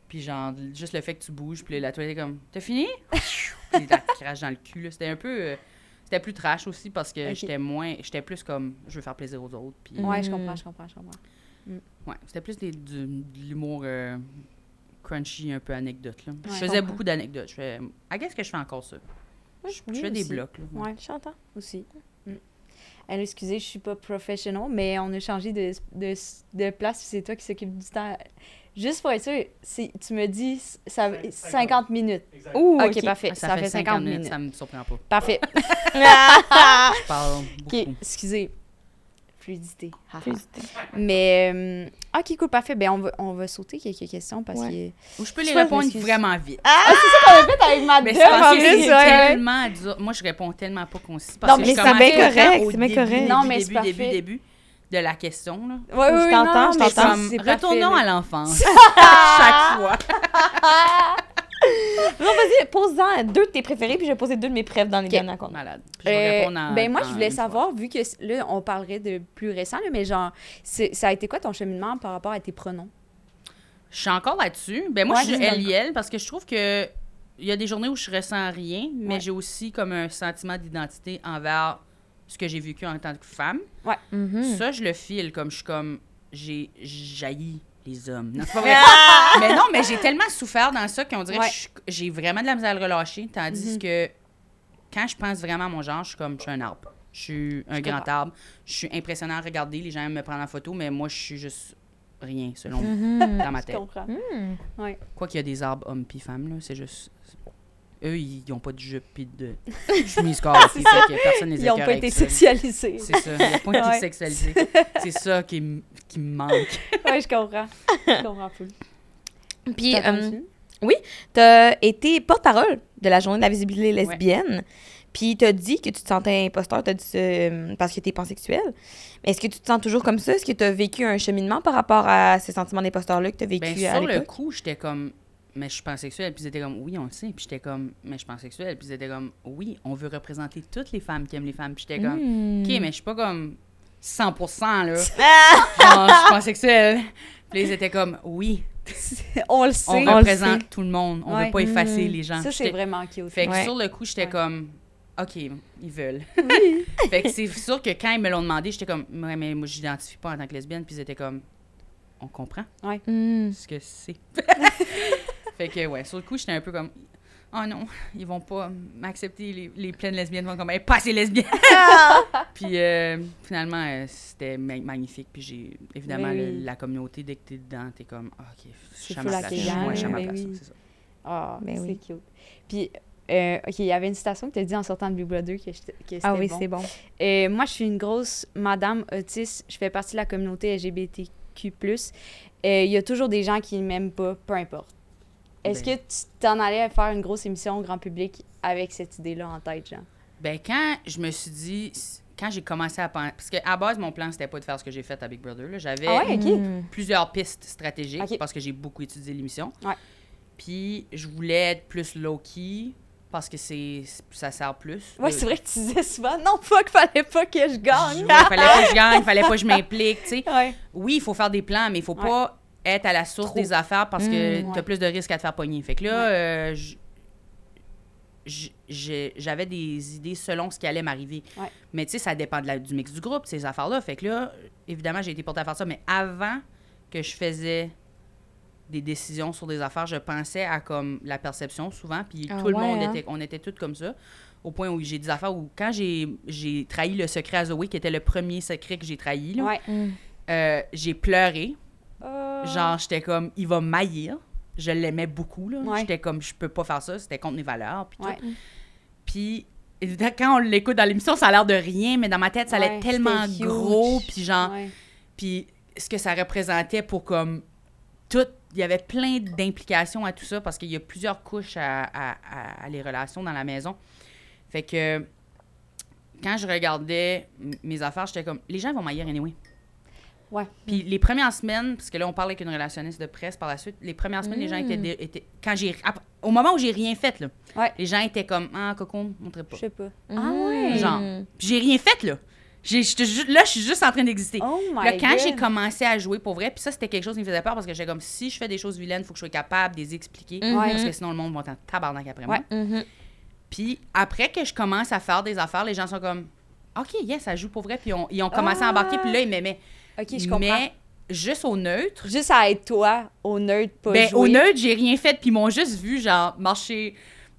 Puis genre, juste le fait que tu bouges, puis la toilette est comme, t'as fini? puis la crache dans le cul. C'était un peu... euh, c'était plus trash aussi parce que j'étais moins... J'étais plus comme, je veux faire plaisir aux autres. Puis Ouais, je Mm. comprends, je comprends, je comprends. ouais, c'était plus des, du- de l'humour euh, crunchy, un peu anecdote, là. je faisais beaucoup d'anecdotes. Je fais... I guess que je fais encore ça. Je, je oui fais des aussi. blocs, là. ouais. Ouais, Chantant. aussi. Mm. Elle, excusez, je suis pas professionnel, mais on a changé de, de, de place, puis c'est toi qui s'occupe du temps. Juste pour être sûr, tu me dis ça, 50 minutes. Exact. Ouh, ok, OK. parfait. Ça, fait 50 minutes. Ça me surprend pas. Parfait. [laughs] Je parle [laughs] beaucoup. ok, excusez. Fluidité. haha. Mais, euh, ok, cool, parfait. Ben, on va, on va sauter quelques questions parce Ouais. que. Ou je peux les répondre vraiment vite. Ah, c'est ça qu'on a fait avec ma dame, en plus, ouais, tellement dur. Moi, je réponds tellement pas concis. Parce Non, que mais je c'est commence bien correct, au c'est bien début, correct. Début, Non, mais c'est début, début, début de la question. Là. Ouais, oui, Je oui, t'entends, non, je mais t'entends. Comme, c'est parfait, retournons à l'enfance. [laughs] Chaque fois. [laughs] Non, vas-y, pose-en deux de tes préférés, puis je vais poser deux de mes préfs dans les Ok. derniers comptes. Malade. Puis je vais Euh, répondre en- ben moi, je voulais fois. savoir, vu que là, on parlerait de plus récent, là, mais genre, ça a été quoi ton cheminement par rapport à tes pronoms? Je suis encore là-dessus. Ben moi, Ouais, je suis. LIL parce que je trouve que il y a des journées où je ressens rien, mais Ouais. j'ai aussi comme un sentiment d'identité envers ce que j'ai vécu en tant que femme. Mhm. Ça, je le file comme je suis comme j'ai jailli les hommes. Non, c'est pas vrai. [laughs] mais non, mais j'ai tellement souffert dans ça qu'on dirait Ouais. que j'ai vraiment de la misère à le relâcher, tandis Mhm. que quand je pense vraiment à mon genre, je suis comme je suis un arbre. Je suis un Je grand comprends. arbre. Je suis impressionnant à regarder, les gens aiment me prendre en photo, mais moi je suis juste rien selon Mhm. dans ma Je tête. comprends. Ouais. Quoi qu'il y a des arbres hommes puis femmes là, c'est juste eux ils n'ont pas de jupe puis de [laughs] chemise corps, fait que personne les Ils n'ont pas été ça. sexualisés. C'est ça, ils n'ont pas été Ouais. sexualisés. [laughs] C'est ça qui, me manque. [laughs] ouais, je comprends. Je comprends full. Puis, T'as euh, entendu? t'as été porte-parole de la journée de la visibilité lesbienne. Puis t'as dit que tu te sentais imposteur, t'as dit ça, euh, parce que t'es pansexuel. Mais est-ce que tu te sens toujours comme ça? Est-ce que t'as vécu un cheminement par rapport à ce sentiment d'imposteur-là que t'as vécu Ben, à sur le l'époque? coup, j'étais comme, mais je suis pansexuelle. Puis ils étaient comme, oui, on le sait. Puis j'étais comme, mais je suis pansexuelle. Puis ils étaient comme, oui, on veut représenter toutes les femmes qui aiment les femmes. Puis j'étais comme, Hmm. OK, mais je suis pas comme 100% là. [laughs] Genre, je suis pansexuelle. Puis ils étaient comme, oui, [laughs] On le sait. On représente sait. tout le monde. On Ouais. veut pas effacer les gens. Ça, c'est vraiment cute. Fait que Ouais. sur le coup, j'étais Ouais. comme, OK, ils veulent. [laughs] fait que c'est sûr que quand ils me l'ont demandé, j'étais comme, ouais, mais moi, j'identifie pas en tant que lesbienne. Puis ils étaient comme, on comprend Hmm. ce que c'est. Fait que, ouais, sur le coup, j'étais un peu comme. Oh non, [laughs] ils vont pas m'accepter, les, les pleines lesbiennes vont comme, hey, pas assez lesbiennes! [laughs] puis euh, finalement, euh, c'était ma- magnifique. Puis j'ai, évidemment, Oui, le- oui. la communauté, dès que t'es dedans, t'es comme, Ah, ok, je suis C'est à ma place. Ouais, je suis à ma ben place, oui. c'est ça. Ah, Ben c'est oui. cute. Puis, euh, OK, il y avait une citation que tu as dit en sortant de Big Brother que, j'étais- que c'était Ah oui, bon. c'est bon. Euh, moi, je suis une grosse madame autiste. Je fais partie de la communauté LGBTQ+. Euh, Il y a toujours des gens qui ne m'aiment pas, peu importe. Est-ce Ben. que tu t'en allais faire une grosse émission au grand public avec cette idée-là en tête, Jean? Ben, quand je me suis dit, quand j'ai commencé à penser, parce qu'à base, mon plan, c'était pas de faire ce que j'ai fait à Big Brother. là. J'avais Ah ouais. Mm. plusieurs pistes stratégiques parce que j'ai beaucoup étudié l'émission. Ouais. Puis je voulais être plus low-key parce que c'est ça sert plus. Ouais, Euh, c'est vrai que tu disais souvent, non, fuck, fallait pas que je gagne. ouais, fallait pas que je gagne, fallait pas que je [laughs] m'implique, tu sais. Ouais. Oui, il faut faire des plans, mais il faut Ouais. pas être à la source Trop. des affaires parce que Mm, tu as plus de risques à te faire pogner. Fait que là, Ouais. euh, j'avais des idées selon ce qui allait m'arriver. Ouais. Mais tu sais, ça dépend de la- du mix du groupe, ces affaires-là. Fait que là, évidemment, j'ai été portée à faire ça. Mais avant que je faisais des décisions sur des affaires, je pensais à comme la perception souvent. Puis Ah tout le monde hein? était, on était tous comme ça. Au point où j'ai des affaires où, quand j'ai trahi le secret à Zoé, qui était le premier secret que j'ai trahi, là. Mm. euh, j'ai pleuré. Genre, j'étais comme, il va m'haïr. Je l'aimais beaucoup, là. Ouais. J'étais comme, je peux pas faire ça. C'était contre mes valeurs, puis tout. Quand on l'écoute dans l'émission, ça a l'air de rien, mais dans ma tête, ça allait Ouais, tellement gros, puis genre, puis ce que ça représentait pour comme tout, il y avait plein d'implications à tout ça parce qu'il y a plusieurs couches à, à- à- à les relations dans la maison. Fait que quand je regardais mes affaires, j'étais comme, les gens vont m'haïr anyway. Ouais. Puis les premières semaines, parce que là, on parlait avec une relationniste de presse par la suite, les premières semaines, les gens étaient, dé- étaient- quand j'ai, au moment où j'ai rien fait, là, Ouais. les gens étaient comme, ah, coco, montrez pas. Je sais pas. Ah ouais. Genre. Puis j'ai rien fait, là. J'ai- là, je suis juste en train d'exister. Oh my Là, quand God. j'ai commencé à jouer pour vrai, puis ça, c'était quelque chose qui me faisait peur parce que j'étais comme, si je fais des choses vilaines, il faut que je sois capable de les expliquer. Mhm. Parce que sinon, le monde va être en tabarnak après moi. Ouais. Mhm. Puis après que je commence à faire des affaires, les gens sont comme, OK, yes, ça joue pour vrai. Puis on- ils ont commencé à embarquer, puis là, ils m'aimaient. OK, je comprends. Mais juste au neutre, Juste à être toi, au nerd, pas ben, jouer. au neutre, j'ai rien fait, puis ils m'ont juste vu, genre, marcher,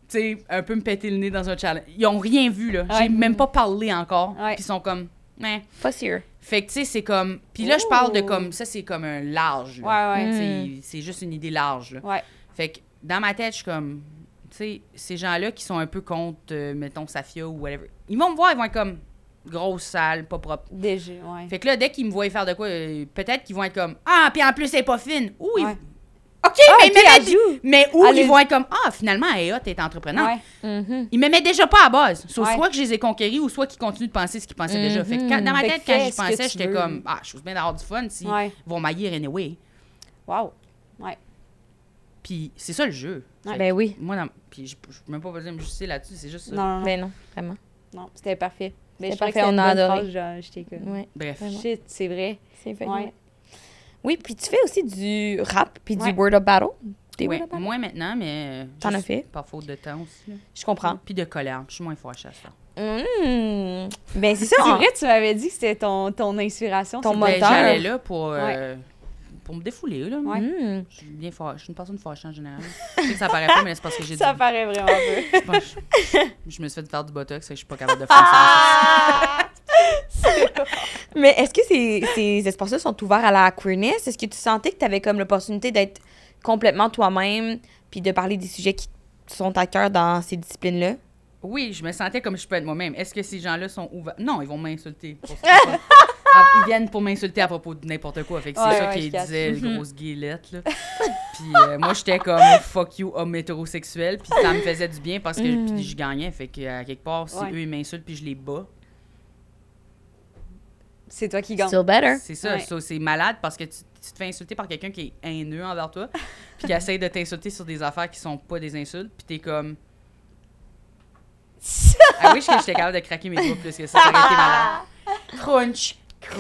tu sais, un peu me péter le nez dans un challenge. Ils ont rien vu, là. J'ai Ouais. même pas parlé encore. Ouais. Puis ils sont comme, eh. Pas sûr. Fait que, tu sais, c'est comme. Puis là, je parle de Oh. comme. Ça, c'est comme un large. là. Ouais, ouais. Mm. C'est- C'est juste une idée large. là. Ouais. Fait que dans ma tête, je suis comme. Tu sais, ces gens-là qui sont un peu contre, euh, mettons, Safia ou whatever, ils vont me voir, ils vont être comme grosse salle, pas propre. Déjà, ouais. Fait que là, dès qu'ils me voient faire de quoi, euh, peut-être qu'ils vont être comme Ah, puis en plus, elle est pas fine. Ou ils. Ouais. OK, Ah, mais, elle joue. mais où ils vont être comme Ah, finalement, elle est hot, elle est entreprenante. Ouais. Mhm. Ils m'aimaient déjà pas à base. Soit, Ouais. soit que je les ai conquéris ou soit qu'ils continuent de penser ce qu'ils pensaient déjà. Fait que quand- dans ma Fait que tête, quand j'y pensais, j'étais veux. comme Ah, je suis bien d'avoir du fun si Ouais. ils vont m'haïr anyway. Wow. Puis c'est ça le jeu. Ouais. Ben oui. Moi, dans- puis je je peux même pas besoin de me justifier là-dessus, c'est juste ça. Non, non, non. Ben non, vraiment. non, c'était parfait. Mais je parfait, on une a bonne adoré. phrase, genre. Ouais. Bref. Vraiment. Shit, c'est vrai. C'est vrai. Ouais. Oui, puis tu fais aussi du rap puis Ouais. du word of battle. Des Ouais, word of battle? moins maintenant, mais. T'en as fait? Par faute de temps aussi. là. Je comprends. Puis de colère. Je suis moins fâchée à ça. Mm. Ben c'est ça. C'est en- vrai, tu m'avais dit que c'était ton, ton inspiration. Ton c'est- moteur. Ben, J'allais là pour. euh, Pour me défouler, là. Ouais. Mm. Je suis bien fâchée. Je suis une personne fâchée en général. Je sais que ça paraît pas, mais c'est parce que j'ai dit. [laughs] Ça paraît vraiment peu. [laughs] Bon, je, je me suis fait faire du botox et je suis pas capable de faire ça. [laughs] Mais est-ce que ces, ces espaces-là sont ouverts à la queerness? Est-ce que tu sentais que tu avais comme l'opportunité d'être complètement toi-même puis de parler des sujets qui sont à cœur dans ces disciplines-là? Oui, je me sentais comme je peux être moi-même. Est-ce que ces gens-là sont ouverts? Non, ils vont m'insulter. Ah, Ils viennent pour m'insulter à propos de n'importe quoi. Fait que c'est Ouais, ça ouais, qu'ils je cache. disaient, grosse guilette, là. Puis euh, moi, j'étais comme fuck you, homme hétérosexuel. Puis ça me faisait du bien parce que Mhm. puis je gagnais. Fait que à quelque part, si Ouais. eux, ils m'insultent puis je les bats, C'est toi qui gagne. Still better. c'est ça. Ouais. Ça, c'est malade parce que tu, tu te fais insulter par quelqu'un qui est haineux envers toi. [laughs] Puis qui essaie de t'insulter sur des affaires qui sont pas des insultes. Puis t'es comme. [laughs] Ah oui, j'étais capable de craquer mes doigts plus que ça. Ça aurait été malade. Crunch. [laughs]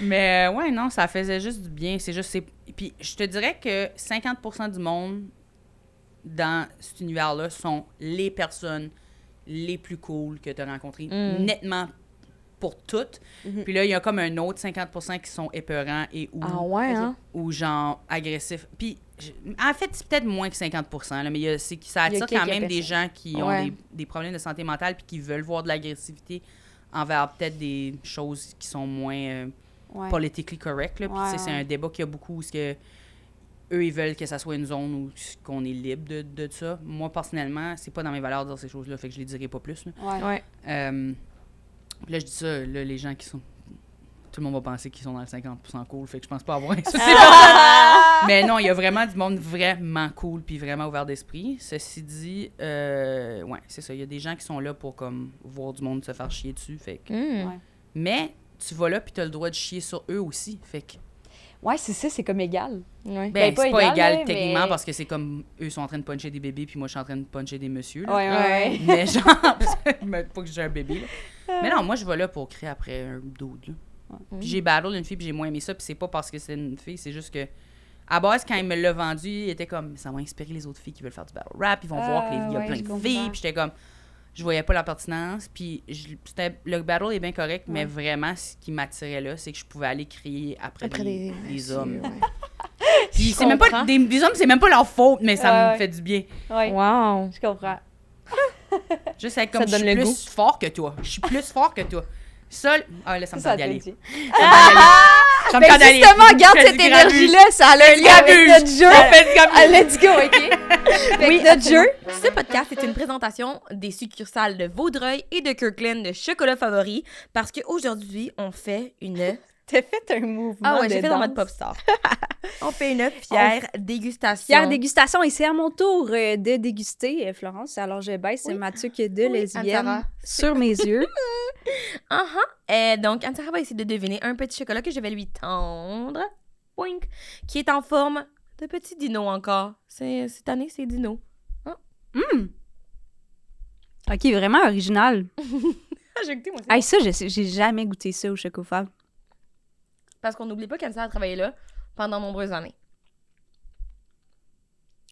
Mais euh, ouais, non, ça faisait juste du bien. C'est juste. c'est- Puis je te dirais que 50% du monde dans cet univers-là sont les personnes les plus cool que tu as rencontrées. Mm. Nettement pour toutes. Mhm. Puis là, il y a comme un autre 50 qui sont épeurants et ou, Ah ouais, hein? ou genre agressifs. Puis, en fait, c'est peut-être moins que 50 là, mais y a- ça Il y a attire quand même des gens qui ont des, des problèmes de santé mentale puis qui veulent voir de l'agressivité envers peut-être des choses qui sont moins euh, Ouais. politically correct. Là. Puis, tu sais, Ouais, c'est un débat qu'il y a beaucoup où ce que eux, ils veulent que ça soit une zone où qu'on est libre de, de ça. Moi, personnellement, c'est pas dans mes valeurs de dire ces choses-là, fait que je les dirai pas plus. là. Ouais. Ouais. Euh, puis là, je dis ça, là, les gens qui sont. Tout le monde va penser qu'ils sont dans le 50% cool, fait que je pense pas avoir [laughs] un souci. Mais non, il y a vraiment du monde vraiment cool puis vraiment ouvert d'esprit. Ceci dit, euh, ouais, c'est ça. Il y a des gens qui sont là pour comme voir du monde se faire chier dessus. Fait que... Hmm. Ouais. Mais tu vas là puis t'as le droit de chier sur eux aussi. Fait que Ouais, c'est ça, c'est comme égal. Ouais. ben, pas c'est pas égal, techniquement mais- parce que c'est comme eux sont en train de puncher des bébés puis moi je suis en train de puncher des messieurs. là. Ouais, ouais. Mais genre, [laughs] pas que j'ai un bébé. là. [laughs] Mais non, moi, je vais là pour créer après un dude. Là. Puis j'ai battle une fille, puis j'ai moins aimé ça, puis c'est pas parce que c'est une fille, c'est juste que. À base, quand il me l'a vendu, il était comme ça va inspirer les autres filles qui veulent faire du battle rap, ils vont voir qu'il y a Ah, ouais, plein de comprends. filles, puis j'étais comme. Je voyais pas la pertinence, puis je- le battle est bien correct, mais vraiment, ce qui m'attirait là, c'est que je pouvais aller crier après, des, messieurs, hommes. ouais. [laughs] Puis c'est même pas des, des hommes, c'est même pas leur faute, mais ça me ouais. fait du bien. Ouais, Wow. je comprends. Juste être comme je suis plus fort que toi. Je suis plus fort que toi. Seul. Ah là, ça me Ça, tente ça d'y aller. dit. Ça me tente d'y aller. Ça me Ben d'aller. justement, garde cette énergie-là, ça a un lien avec notre jeu. Ah, let's go, OK? [laughs] Oui, notre jeu, Ce podcast est une présentation des succursales de Vaudreuil et de Kirkland de chocolat favori parce qu'aujourd'hui, on fait une. T'as fait un mouvement Ah ouais, de j'ai fait dans danse. mode pop star. [laughs] on fait une fière dégustation. Fière dégustation et c'est à mon tour euh, de déguster, euh, Florence. Alors, je baisse Oui. ma tuque de Oui, lesbienne sur mes yeux. [laughs] Uh-huh. Et donc, Anne-Sarah va essayer de deviner un petit chocolat que je vais lui tendre. Boink. Qui est en forme de petit dino encore. C'est, cette année, c'est dino. OK, vraiment original. Ah, [laughs] j'ai goûté, moi, Hey, ça, j'ai jamais goûté ça au chocofab. Parce qu'on n'oublie pas qu'Anne-Sarah a travaillé là pendant nombreuses années.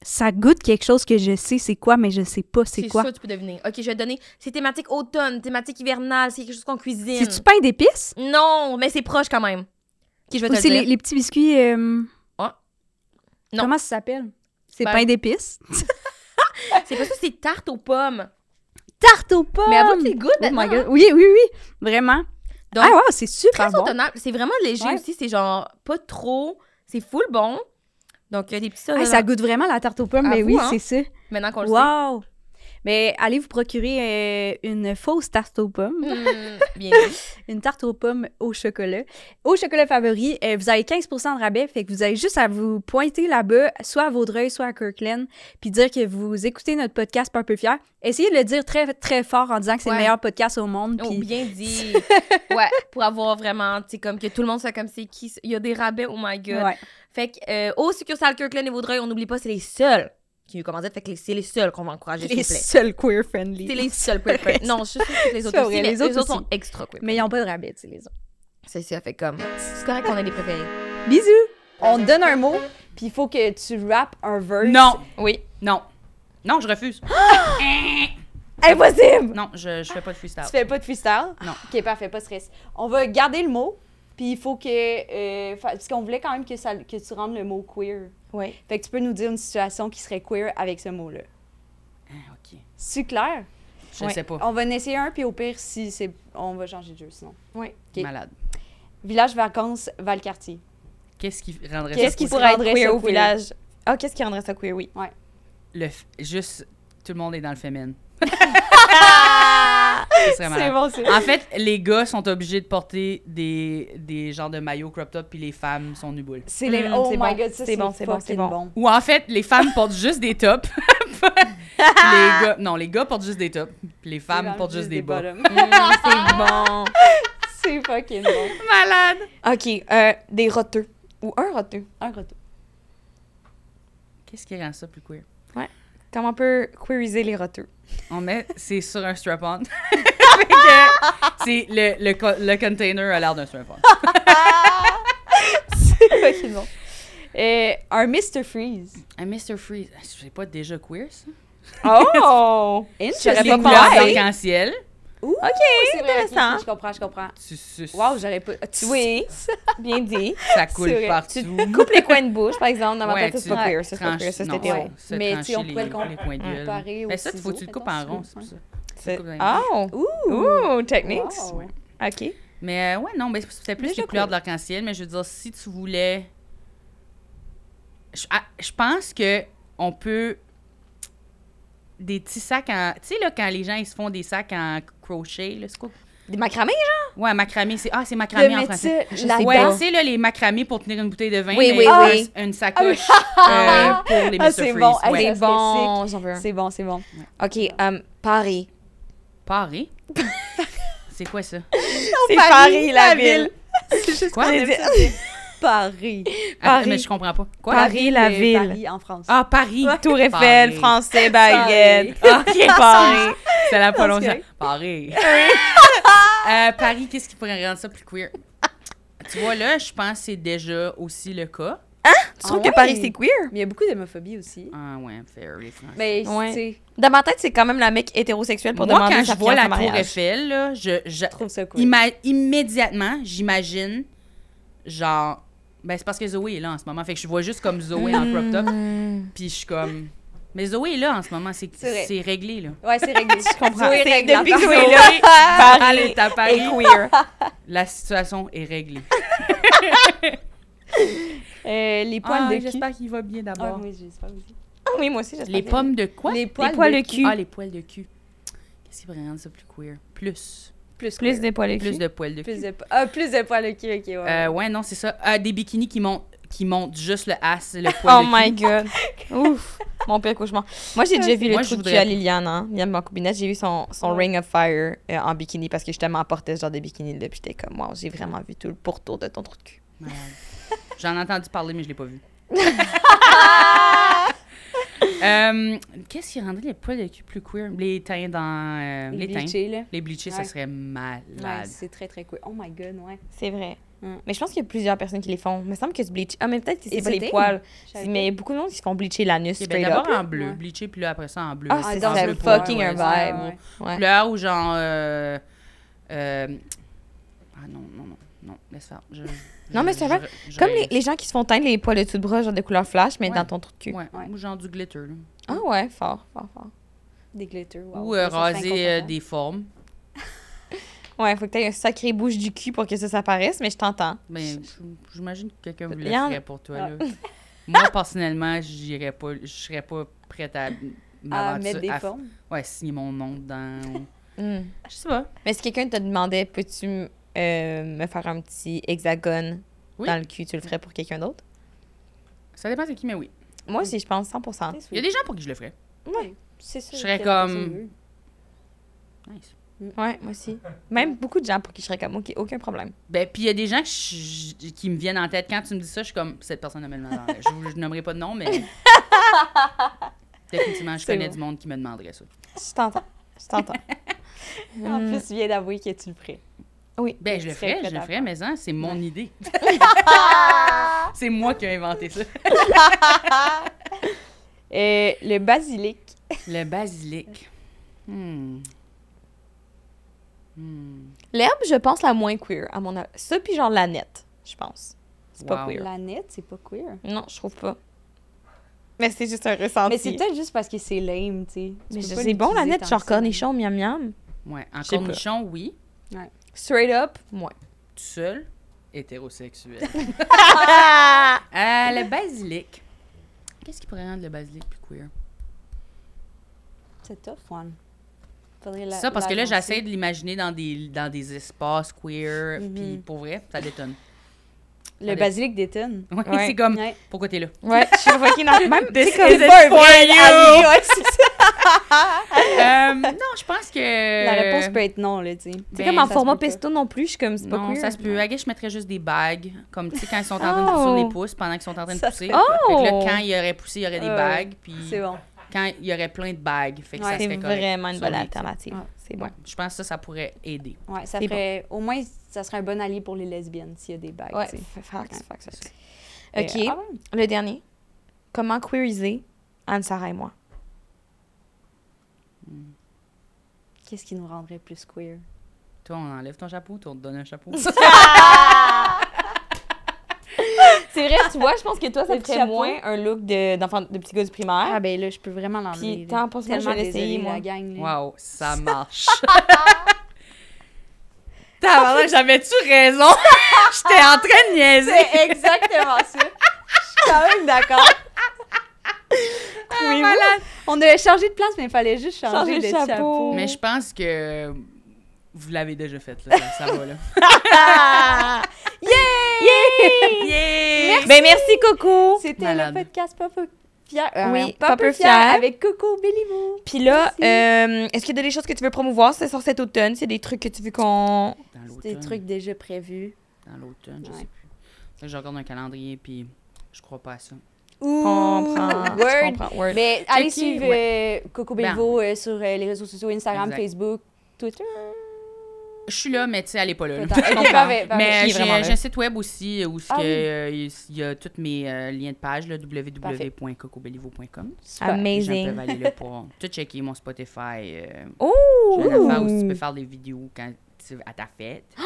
Ça goûte quelque chose que je sais c'est quoi, mais je sais pas c'est quoi. sûr, tu peux deviner. Ok, je vais te donner. C'est thématique automne, thématique hivernale, c'est quelque chose qu'on cuisine. C'est du pain d'épices? Non, mais c'est proche quand même. Ok, je vais te Ou le c'est dire. les, les petits biscuits... euh, Ah. Non. Comment ça s'appelle? C'est Ben- pain d'épices? [laughs] C'est pas ça, c'est tarte aux pommes. Tarte aux pommes! Mais avoue que c'est good Oh my maintenant, God. Oui, oui, oui. Vraiment. Donc, ah, wow, c'est super Très bon. C'est vraiment léger Ouais. aussi. C'est genre pas trop. C'est full bon. Donc, il y a des petits Hey, ça goûte vraiment la tarte aux pommes, mais oui, hein? c'est ça. Maintenant qu'on le sait. Mais allez vous procurer euh, une fausse tarte aux pommes. Hmm, [laughs] bien. Une tarte aux pommes au chocolat. Au chocolat favori, euh, vous avez 15 de rabais, fait que vous avez juste à vous pointer là-bas, soit à Vaudreuil, soit à Kirkland, puis dire que vous écoutez notre podcast un peu fier. Essayez de le dire très, très fort en disant que c'est Ouais. le meilleur podcast au monde. Oh, Puis bien dit. [laughs] ouais, pour avoir vraiment, tu comme que tout le monde soit comme c'est qui? Il y a des rabais, oh my god. Ouais. Fait que, euh, au succursale Kirkland et Vaudreuil, on n'oublie pas, c'est les seuls qui nous commandent. Fait que c'est les seuls qu'on va encourager, les seuls queer friendly. C'est les seuls queer friendly. [laughs] Non, je suis que les autres aussi, vrai, mais les autres sont extra queer Mais ils n'ont pas de rabais, tu sais, les autres. C'est ça, fait comme. C'est correct qu'on ait des préférés. Bisous! On te donne un mot, puis il faut que tu rappes un verse. Non, Oui. non. Non, je refuse. [gasps] Impossible! Non, je, je fais pas de freestyle. Tu fais pas de freestyle? Non. Ok, parfait, pas de stress. On va garder le mot, puis il faut que. euh, fa- parce qu'on voulait quand même que, ça, que tu rendes le mot queer. Oui. Fait que tu peux nous dire une situation qui serait queer avec ce mot-là. Ah, ok. C'est clair? Je Ouais. sais pas. On va en essayer un, puis au pire, si c'est. On va changer de jeu sinon. Oui. ok. Malade. Village vacances, Valcartier. Qu'est-ce qui rendrait Qu'est-ce ça qui pourrait être queer? Au village? Ah, qu'est-ce qui rendrait ça queer, oui. Le f- juste, tout le monde est dans le féminin. [laughs] [laughs] Ce serait malade. bon, c'est En fait, les gars sont obligés de porter des, des genres de maillots crop top, puis les femmes sont nu boules. C'est les. Mm, oh c'est my bon. god, C'est bon, c'est bon, c'est bon. Ou en fait, les femmes [laughs] portent juste des tops. [laughs] les gars, non, les gars portent juste des tops, puis les femmes portent juste des bas. Mm, c'est bon. [laughs] c'est fucking bon. Malade! OK, euh, des roteux. Ou un roteux. Un retour. Qu'est-ce qui rend ça plus queer? Comment on peut queeriser les roteux? On met, c'est sur un strap-on. [laughs] C'est le, le, co- le container a l'air d'un strap-on. [laughs] c'est fucking bon. Euh, un Mr. Freeze. Un Mr. Freeze, c'est pas déjà queer, ça? Oh! [laughs] Interesting. J'aurais pas pensé. d'arc-en-ciel. Ouh, OK, c'est intéressant. je comprends, je comprends. Tu suces. Wow, j'aurais pas. Tu- Oui, bien dit. [laughs] Ça coule partout. Tu coupes les coins de bouche, par exemple, dans ma Ouais, tête, c'est pas queer. Ça, c'est pas queer. Ça, Mais, tu on pourrait le comparer Mais ça, il faut que tu le coupes en rond, c'est pour ça. Oh! Ouh! Ouh, techniques. OK. Mais euh, ouais, non, mais c'était plus les couleurs de l'arc-en-ciel, mais je veux dire, si tu voulais. Je, ah, je pense que on peut. Des petits sacs en. Tu sais, là, quand les gens ils se font des sacs en crochet, là, c'est quoi? Des macramés, genre? Ouais, macramé, c'est. Ah, c'est macramé en français. sais Ouais, tu sais, là, les macramés pour tenir une bouteille de vin. Oui, mais oui, faire oui. Une sacoche euh, pour les Ah, c'est bon. Ouais. C'est bon, j'en veux un. C'est bon, c'est bon. OK, um, Paris. Paris? [laughs] c'est quoi ça? C'est Paris, la ville. [laughs] Quoi? J'ai dit- Paris. Attends, Paris. mais je comprends pas. Quoi? Paris, la ville. Paris, en France. Ah, Paris. Tour Eiffel, Paris. français, baguette. [laughs] Ok, Paris. C'est la Parce prononciation. Paris. [laughs] Euh, Paris, qu'est-ce qui pourrait rendre ça plus queer? Tu vois, là, je pense que c'est déjà aussi le cas. Tu trouves Ah que ouais? Paris, c'est queer? Mais il y a beaucoup d'homophobie aussi. Ah ouais, fair, les Français. Mais, Ouais. tu sais, Dans ma tête, c'est quand même la mec hétérosexuelle pour Moi, demander quand sa je vois la tour. Eiffel, là, je, je- je trouve ça cool. immédiatement, j'imagine, genre... Ben, c'est parce que Zoé est là en ce moment. Fait que je vois juste comme Zoé en crop top. Hmm. Puis je suis comme... Mais Zoé est là en ce moment. C'est C'est vrai. c'est réglé, là. Ouais, c'est réglé. [laughs] Je comprends. Zoé C'est- règle depuis. Zoé est là, Paris est à est Paris. queer. [laughs] La situation est réglée. [laughs] Euh, les poils Ah, de cul. J'espère qu'il va bien Ah, d'abord. oui, j'espère aussi. Ah oui, moi aussi, j'espère. Les pommes de quoi? Les poils, poils de de cul. cul. Ah, les poils de cul. Qu'est-ce qui pourrait rendre ça plus queer? Plus. Plus, Plus des poils de Plus cul. de poils de cul. Plus de, ah, plus de poils de cul, ok, ouais. Euh, ouais, non, c'est ça. Ah, des bikinis qui montent, qui montent juste le ass, le poil Oh de my cul. god. [laughs] Ouf. Mon pire cauchemar. Moi, j'ai déjà vu le Moi, je truc du voudrais à. Liliane, hein. Liliane. J'ai vu son, son Ouais. Ring of Fire euh, en bikini parce que justement, elle portait ce genre de bikini là. Puis j'étais comme, wow, j'ai vraiment vu tout le pourtour de ton trou de cul. Malade. J'en ai entendu parler, mais je l'ai pas vu. [laughs] [laughs] Euh, Qu'est-ce qui rendrait les poils de cul plus queer? Les teints dans... euh, les les teints. bleachés, là. Les bleachés, ça serait malade. Ouais, c'est très, très cool. Oh my god, ouais. C'est vrai. Mm. Mais je pense qu'il y a plusieurs personnes qui les font. Il me semble que ce bleach. Ah, mais peut-être que c'est pas les poils. Mais beaucoup de monde qui se font bleacher l'anus ben. D'abord en bleu, Ouais. bleaché, puis là, après ça, en bleu. Ah, c'est ça, le fucking un vibe. Couleur ou genre... euh, euh, ah non, non, non. Non, laisse faire. Je- [laughs] Non, mais c'est vrai. je- Comme les, les gens qui se font teindre les poils de dessous de bras, genre de couleur flash, mais Ouais. dans ton trou de cul. Ouais, Ouais. ou genre du glitter. là. Ah ouais, fort, fort, fort. Des glitters, wow. Ou euh, raser euh, des formes. [laughs] Ouais, faut que t'aies un sacré bouche du cul pour que ça s'apparaisse, mais je t'entends. Ben, j- j'imagine que quelqu'un vous le ferait pour toi. Ah. Là. [laughs] Moi, personnellement, j'irais pas, je serais pas prête à À mettre des à- formes? Ouais, signer mon nom dans. Hmm. Je sais pas. Mais si quelqu'un te demandait, peux-tu euh, me faire un petit hexagone Oui. dans le cul, tu le ferais pour quelqu'un d'autre? Ça dépend de qui, mais oui. Moi aussi, je pense 100%. C'est Il y a des gens pour qui je le ferais. C'est ça. Je serais comme-. Nice. Ouais, moi aussi. Même beaucoup de gens pour qui je serais comme, OK, aucun problème. Ben, puis il y a des gens que je- je- qui me viennent en tête. Quand tu me dis ça, je suis comme, cette personne ne me demande Je je nommerai pas de nom, mais. [laughs] Définitivement, je connais bon. du monde qui me demanderait ça. Je t'entends. Je t'entends. [laughs] En plus, tu viens d'avouer que tu le ferais. Oui. Ben, je le ferais, je le ferais, mais hein, c'est mon idée. [laughs] c'est moi qui ai inventé ça. [laughs] Euh, le basilic. Le basilic. Hmm. Hmm. L'herbe, je pense, la moins queer, à mon avis. Ça, puis genre la nette, je pense. C'est pas queer. La nette, c'est pas queer. Non, je trouve pas. Mais c'est juste un ressenti. Mais c'est peut-être juste parce que c'est lame, tu sais. Mais c'est bon, la nette, genre cornichon, miam miam. Ouais, en cornichon, oui. Straight up, moi. Tout seul, hétérosexuel. [laughs] Euh, le basilic. Qu'est-ce qui pourrait rendre le basilic plus queer? C'est tough, one. La- ça, parce que là, j'essaie de l'imaginer dans des, dans des espaces queer, Mhm. puis pour vrai, ça détonne. Le basilic détonne. Ouais, Ouais. c'est comme, Ouais. pourquoi t'es là? Ouais, je suis fucking dans- [laughs] Même, comme c'est un for you. Ça. Euh, [laughs] non, je pense que... La réponse peut être non, là, tu sais. C'est Ben, comme en ça format pas. pesto non plus, je suis comme, c'est pas Non, queer. ça se peut. À je mettrais juste des bagues, comme, tu sais, quand ils sont en train de pousser Oh. les pouces, pendant qu'ils sont en train de Ça pousser. Oh! Fait que là, quand il aurait poussé, il y aurait des bagues, puis C'est bon. quand il y aurait plein de bagues, fait que ça Ouais. C'est serait correct. vraiment une bonne alternative. Ouais. C'est bon. Ouais, je pense que ça, ça pourrait aider. Ouais, ça ferait... Au moins, ça serait un bon allié pour les lesbiennes s'il y a des bagues, Ouais, tu sais. f- facts, Ouais. facts, facts. Mais, OK, ah le dernier. Comment queeriser Anne-Sarah et moi? Qu'est-ce qui nous rendrait plus queer? Toi, on enlève ton chapeau, toi, on te donne un chapeau. [laughs] [laughs] C'est vrai, tu vois, je pense que toi, ça ferait moins un look de, d'enfant, de petit gars du primaire. Ah ben là, je peux vraiment l'enlever. Puis, t'en penses quoi? Je vais l'essayer, moi. la gang. là. Wow, ça [laughs] marche. T'as j'avais-tu raison? J'étais en train de niaiser. C'est exactement ça. Je suis quand même d'accord. Oui, malade. On a changé de place, mais il fallait juste changer, Changer de le chapeau. chapeau. Mais je pense que vous l'avez déjà fait, là. Ça, ça va, là. [laughs] Yeah! Ben, merci, Coco. C'était le podcast Papa Fier. euh, Oui, Papa Papa Fier Fier. avec Coco Bellimo. Puis là, Merci. euh, est-ce qu'il y a des choses que tu veux promouvoir? C'est sur cet automne? C'est des trucs que tu veux qu'on... Dans C'est des trucs déjà prévus. Dans l'automne, je Ouais. sais plus. Je regarde un calendrier, puis je crois pas à ça. Comprends. Word. comprends. Word. Mais allez suivre euh, Coco Bellivo euh, sur euh, les réseaux sociaux Instagram, Exact. Facebook, Twitter. Je suis là, mais tu sais, elle est pas là. là. Peut-être. Ok, parfait, parfait. Mais j'ai un site web aussi où Ah il oui. y, y a tous mes euh, liens de page, là, www.cocobellivo.com. Super. Les gens Amazing. peuvent aller là pour tout checker mon Spotify. Euh, Oh! j'ai une affaire où tu peux faire des vidéos quand à ta fête. [gasps]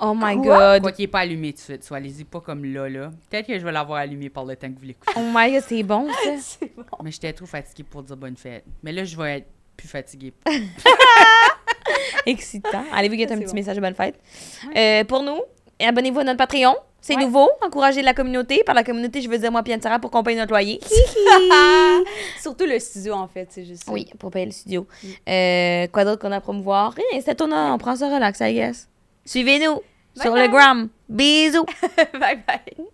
Oh my Quoi? God. Quoi qu'il n'est pas allumé tout de suite. Soit allez-y pas comme là, là. Peut-être que je vais l'avoir allumé par le temps que vous l'écoutez. Oh my God, c'est bon, ça. [laughs] C'est bon. Mais j'étais trop fatiguée pour dire bonne fête. Mais là, je vais être plus fatiguée. [laughs] Excitant. Allez-vous guetter un petit bon. message de bonne fête? Euh, pour nous, abonnez-vous à notre Patreon. C'est Ouais. nouveau. Encouragez la communauté. Par la communauté, je veux dire moi et Sarah pour qu'on paye notre loyer. [laughs] Surtout le studio, en fait, c'est juste ça. oui, pour payer le studio. Euh, quoi d'autre qu'on a à promouvoir? Rien, c'est ton on prend ça relax, I guess. Suivez-nous sur bye. le gram. Bisous! [laughs] bye bye.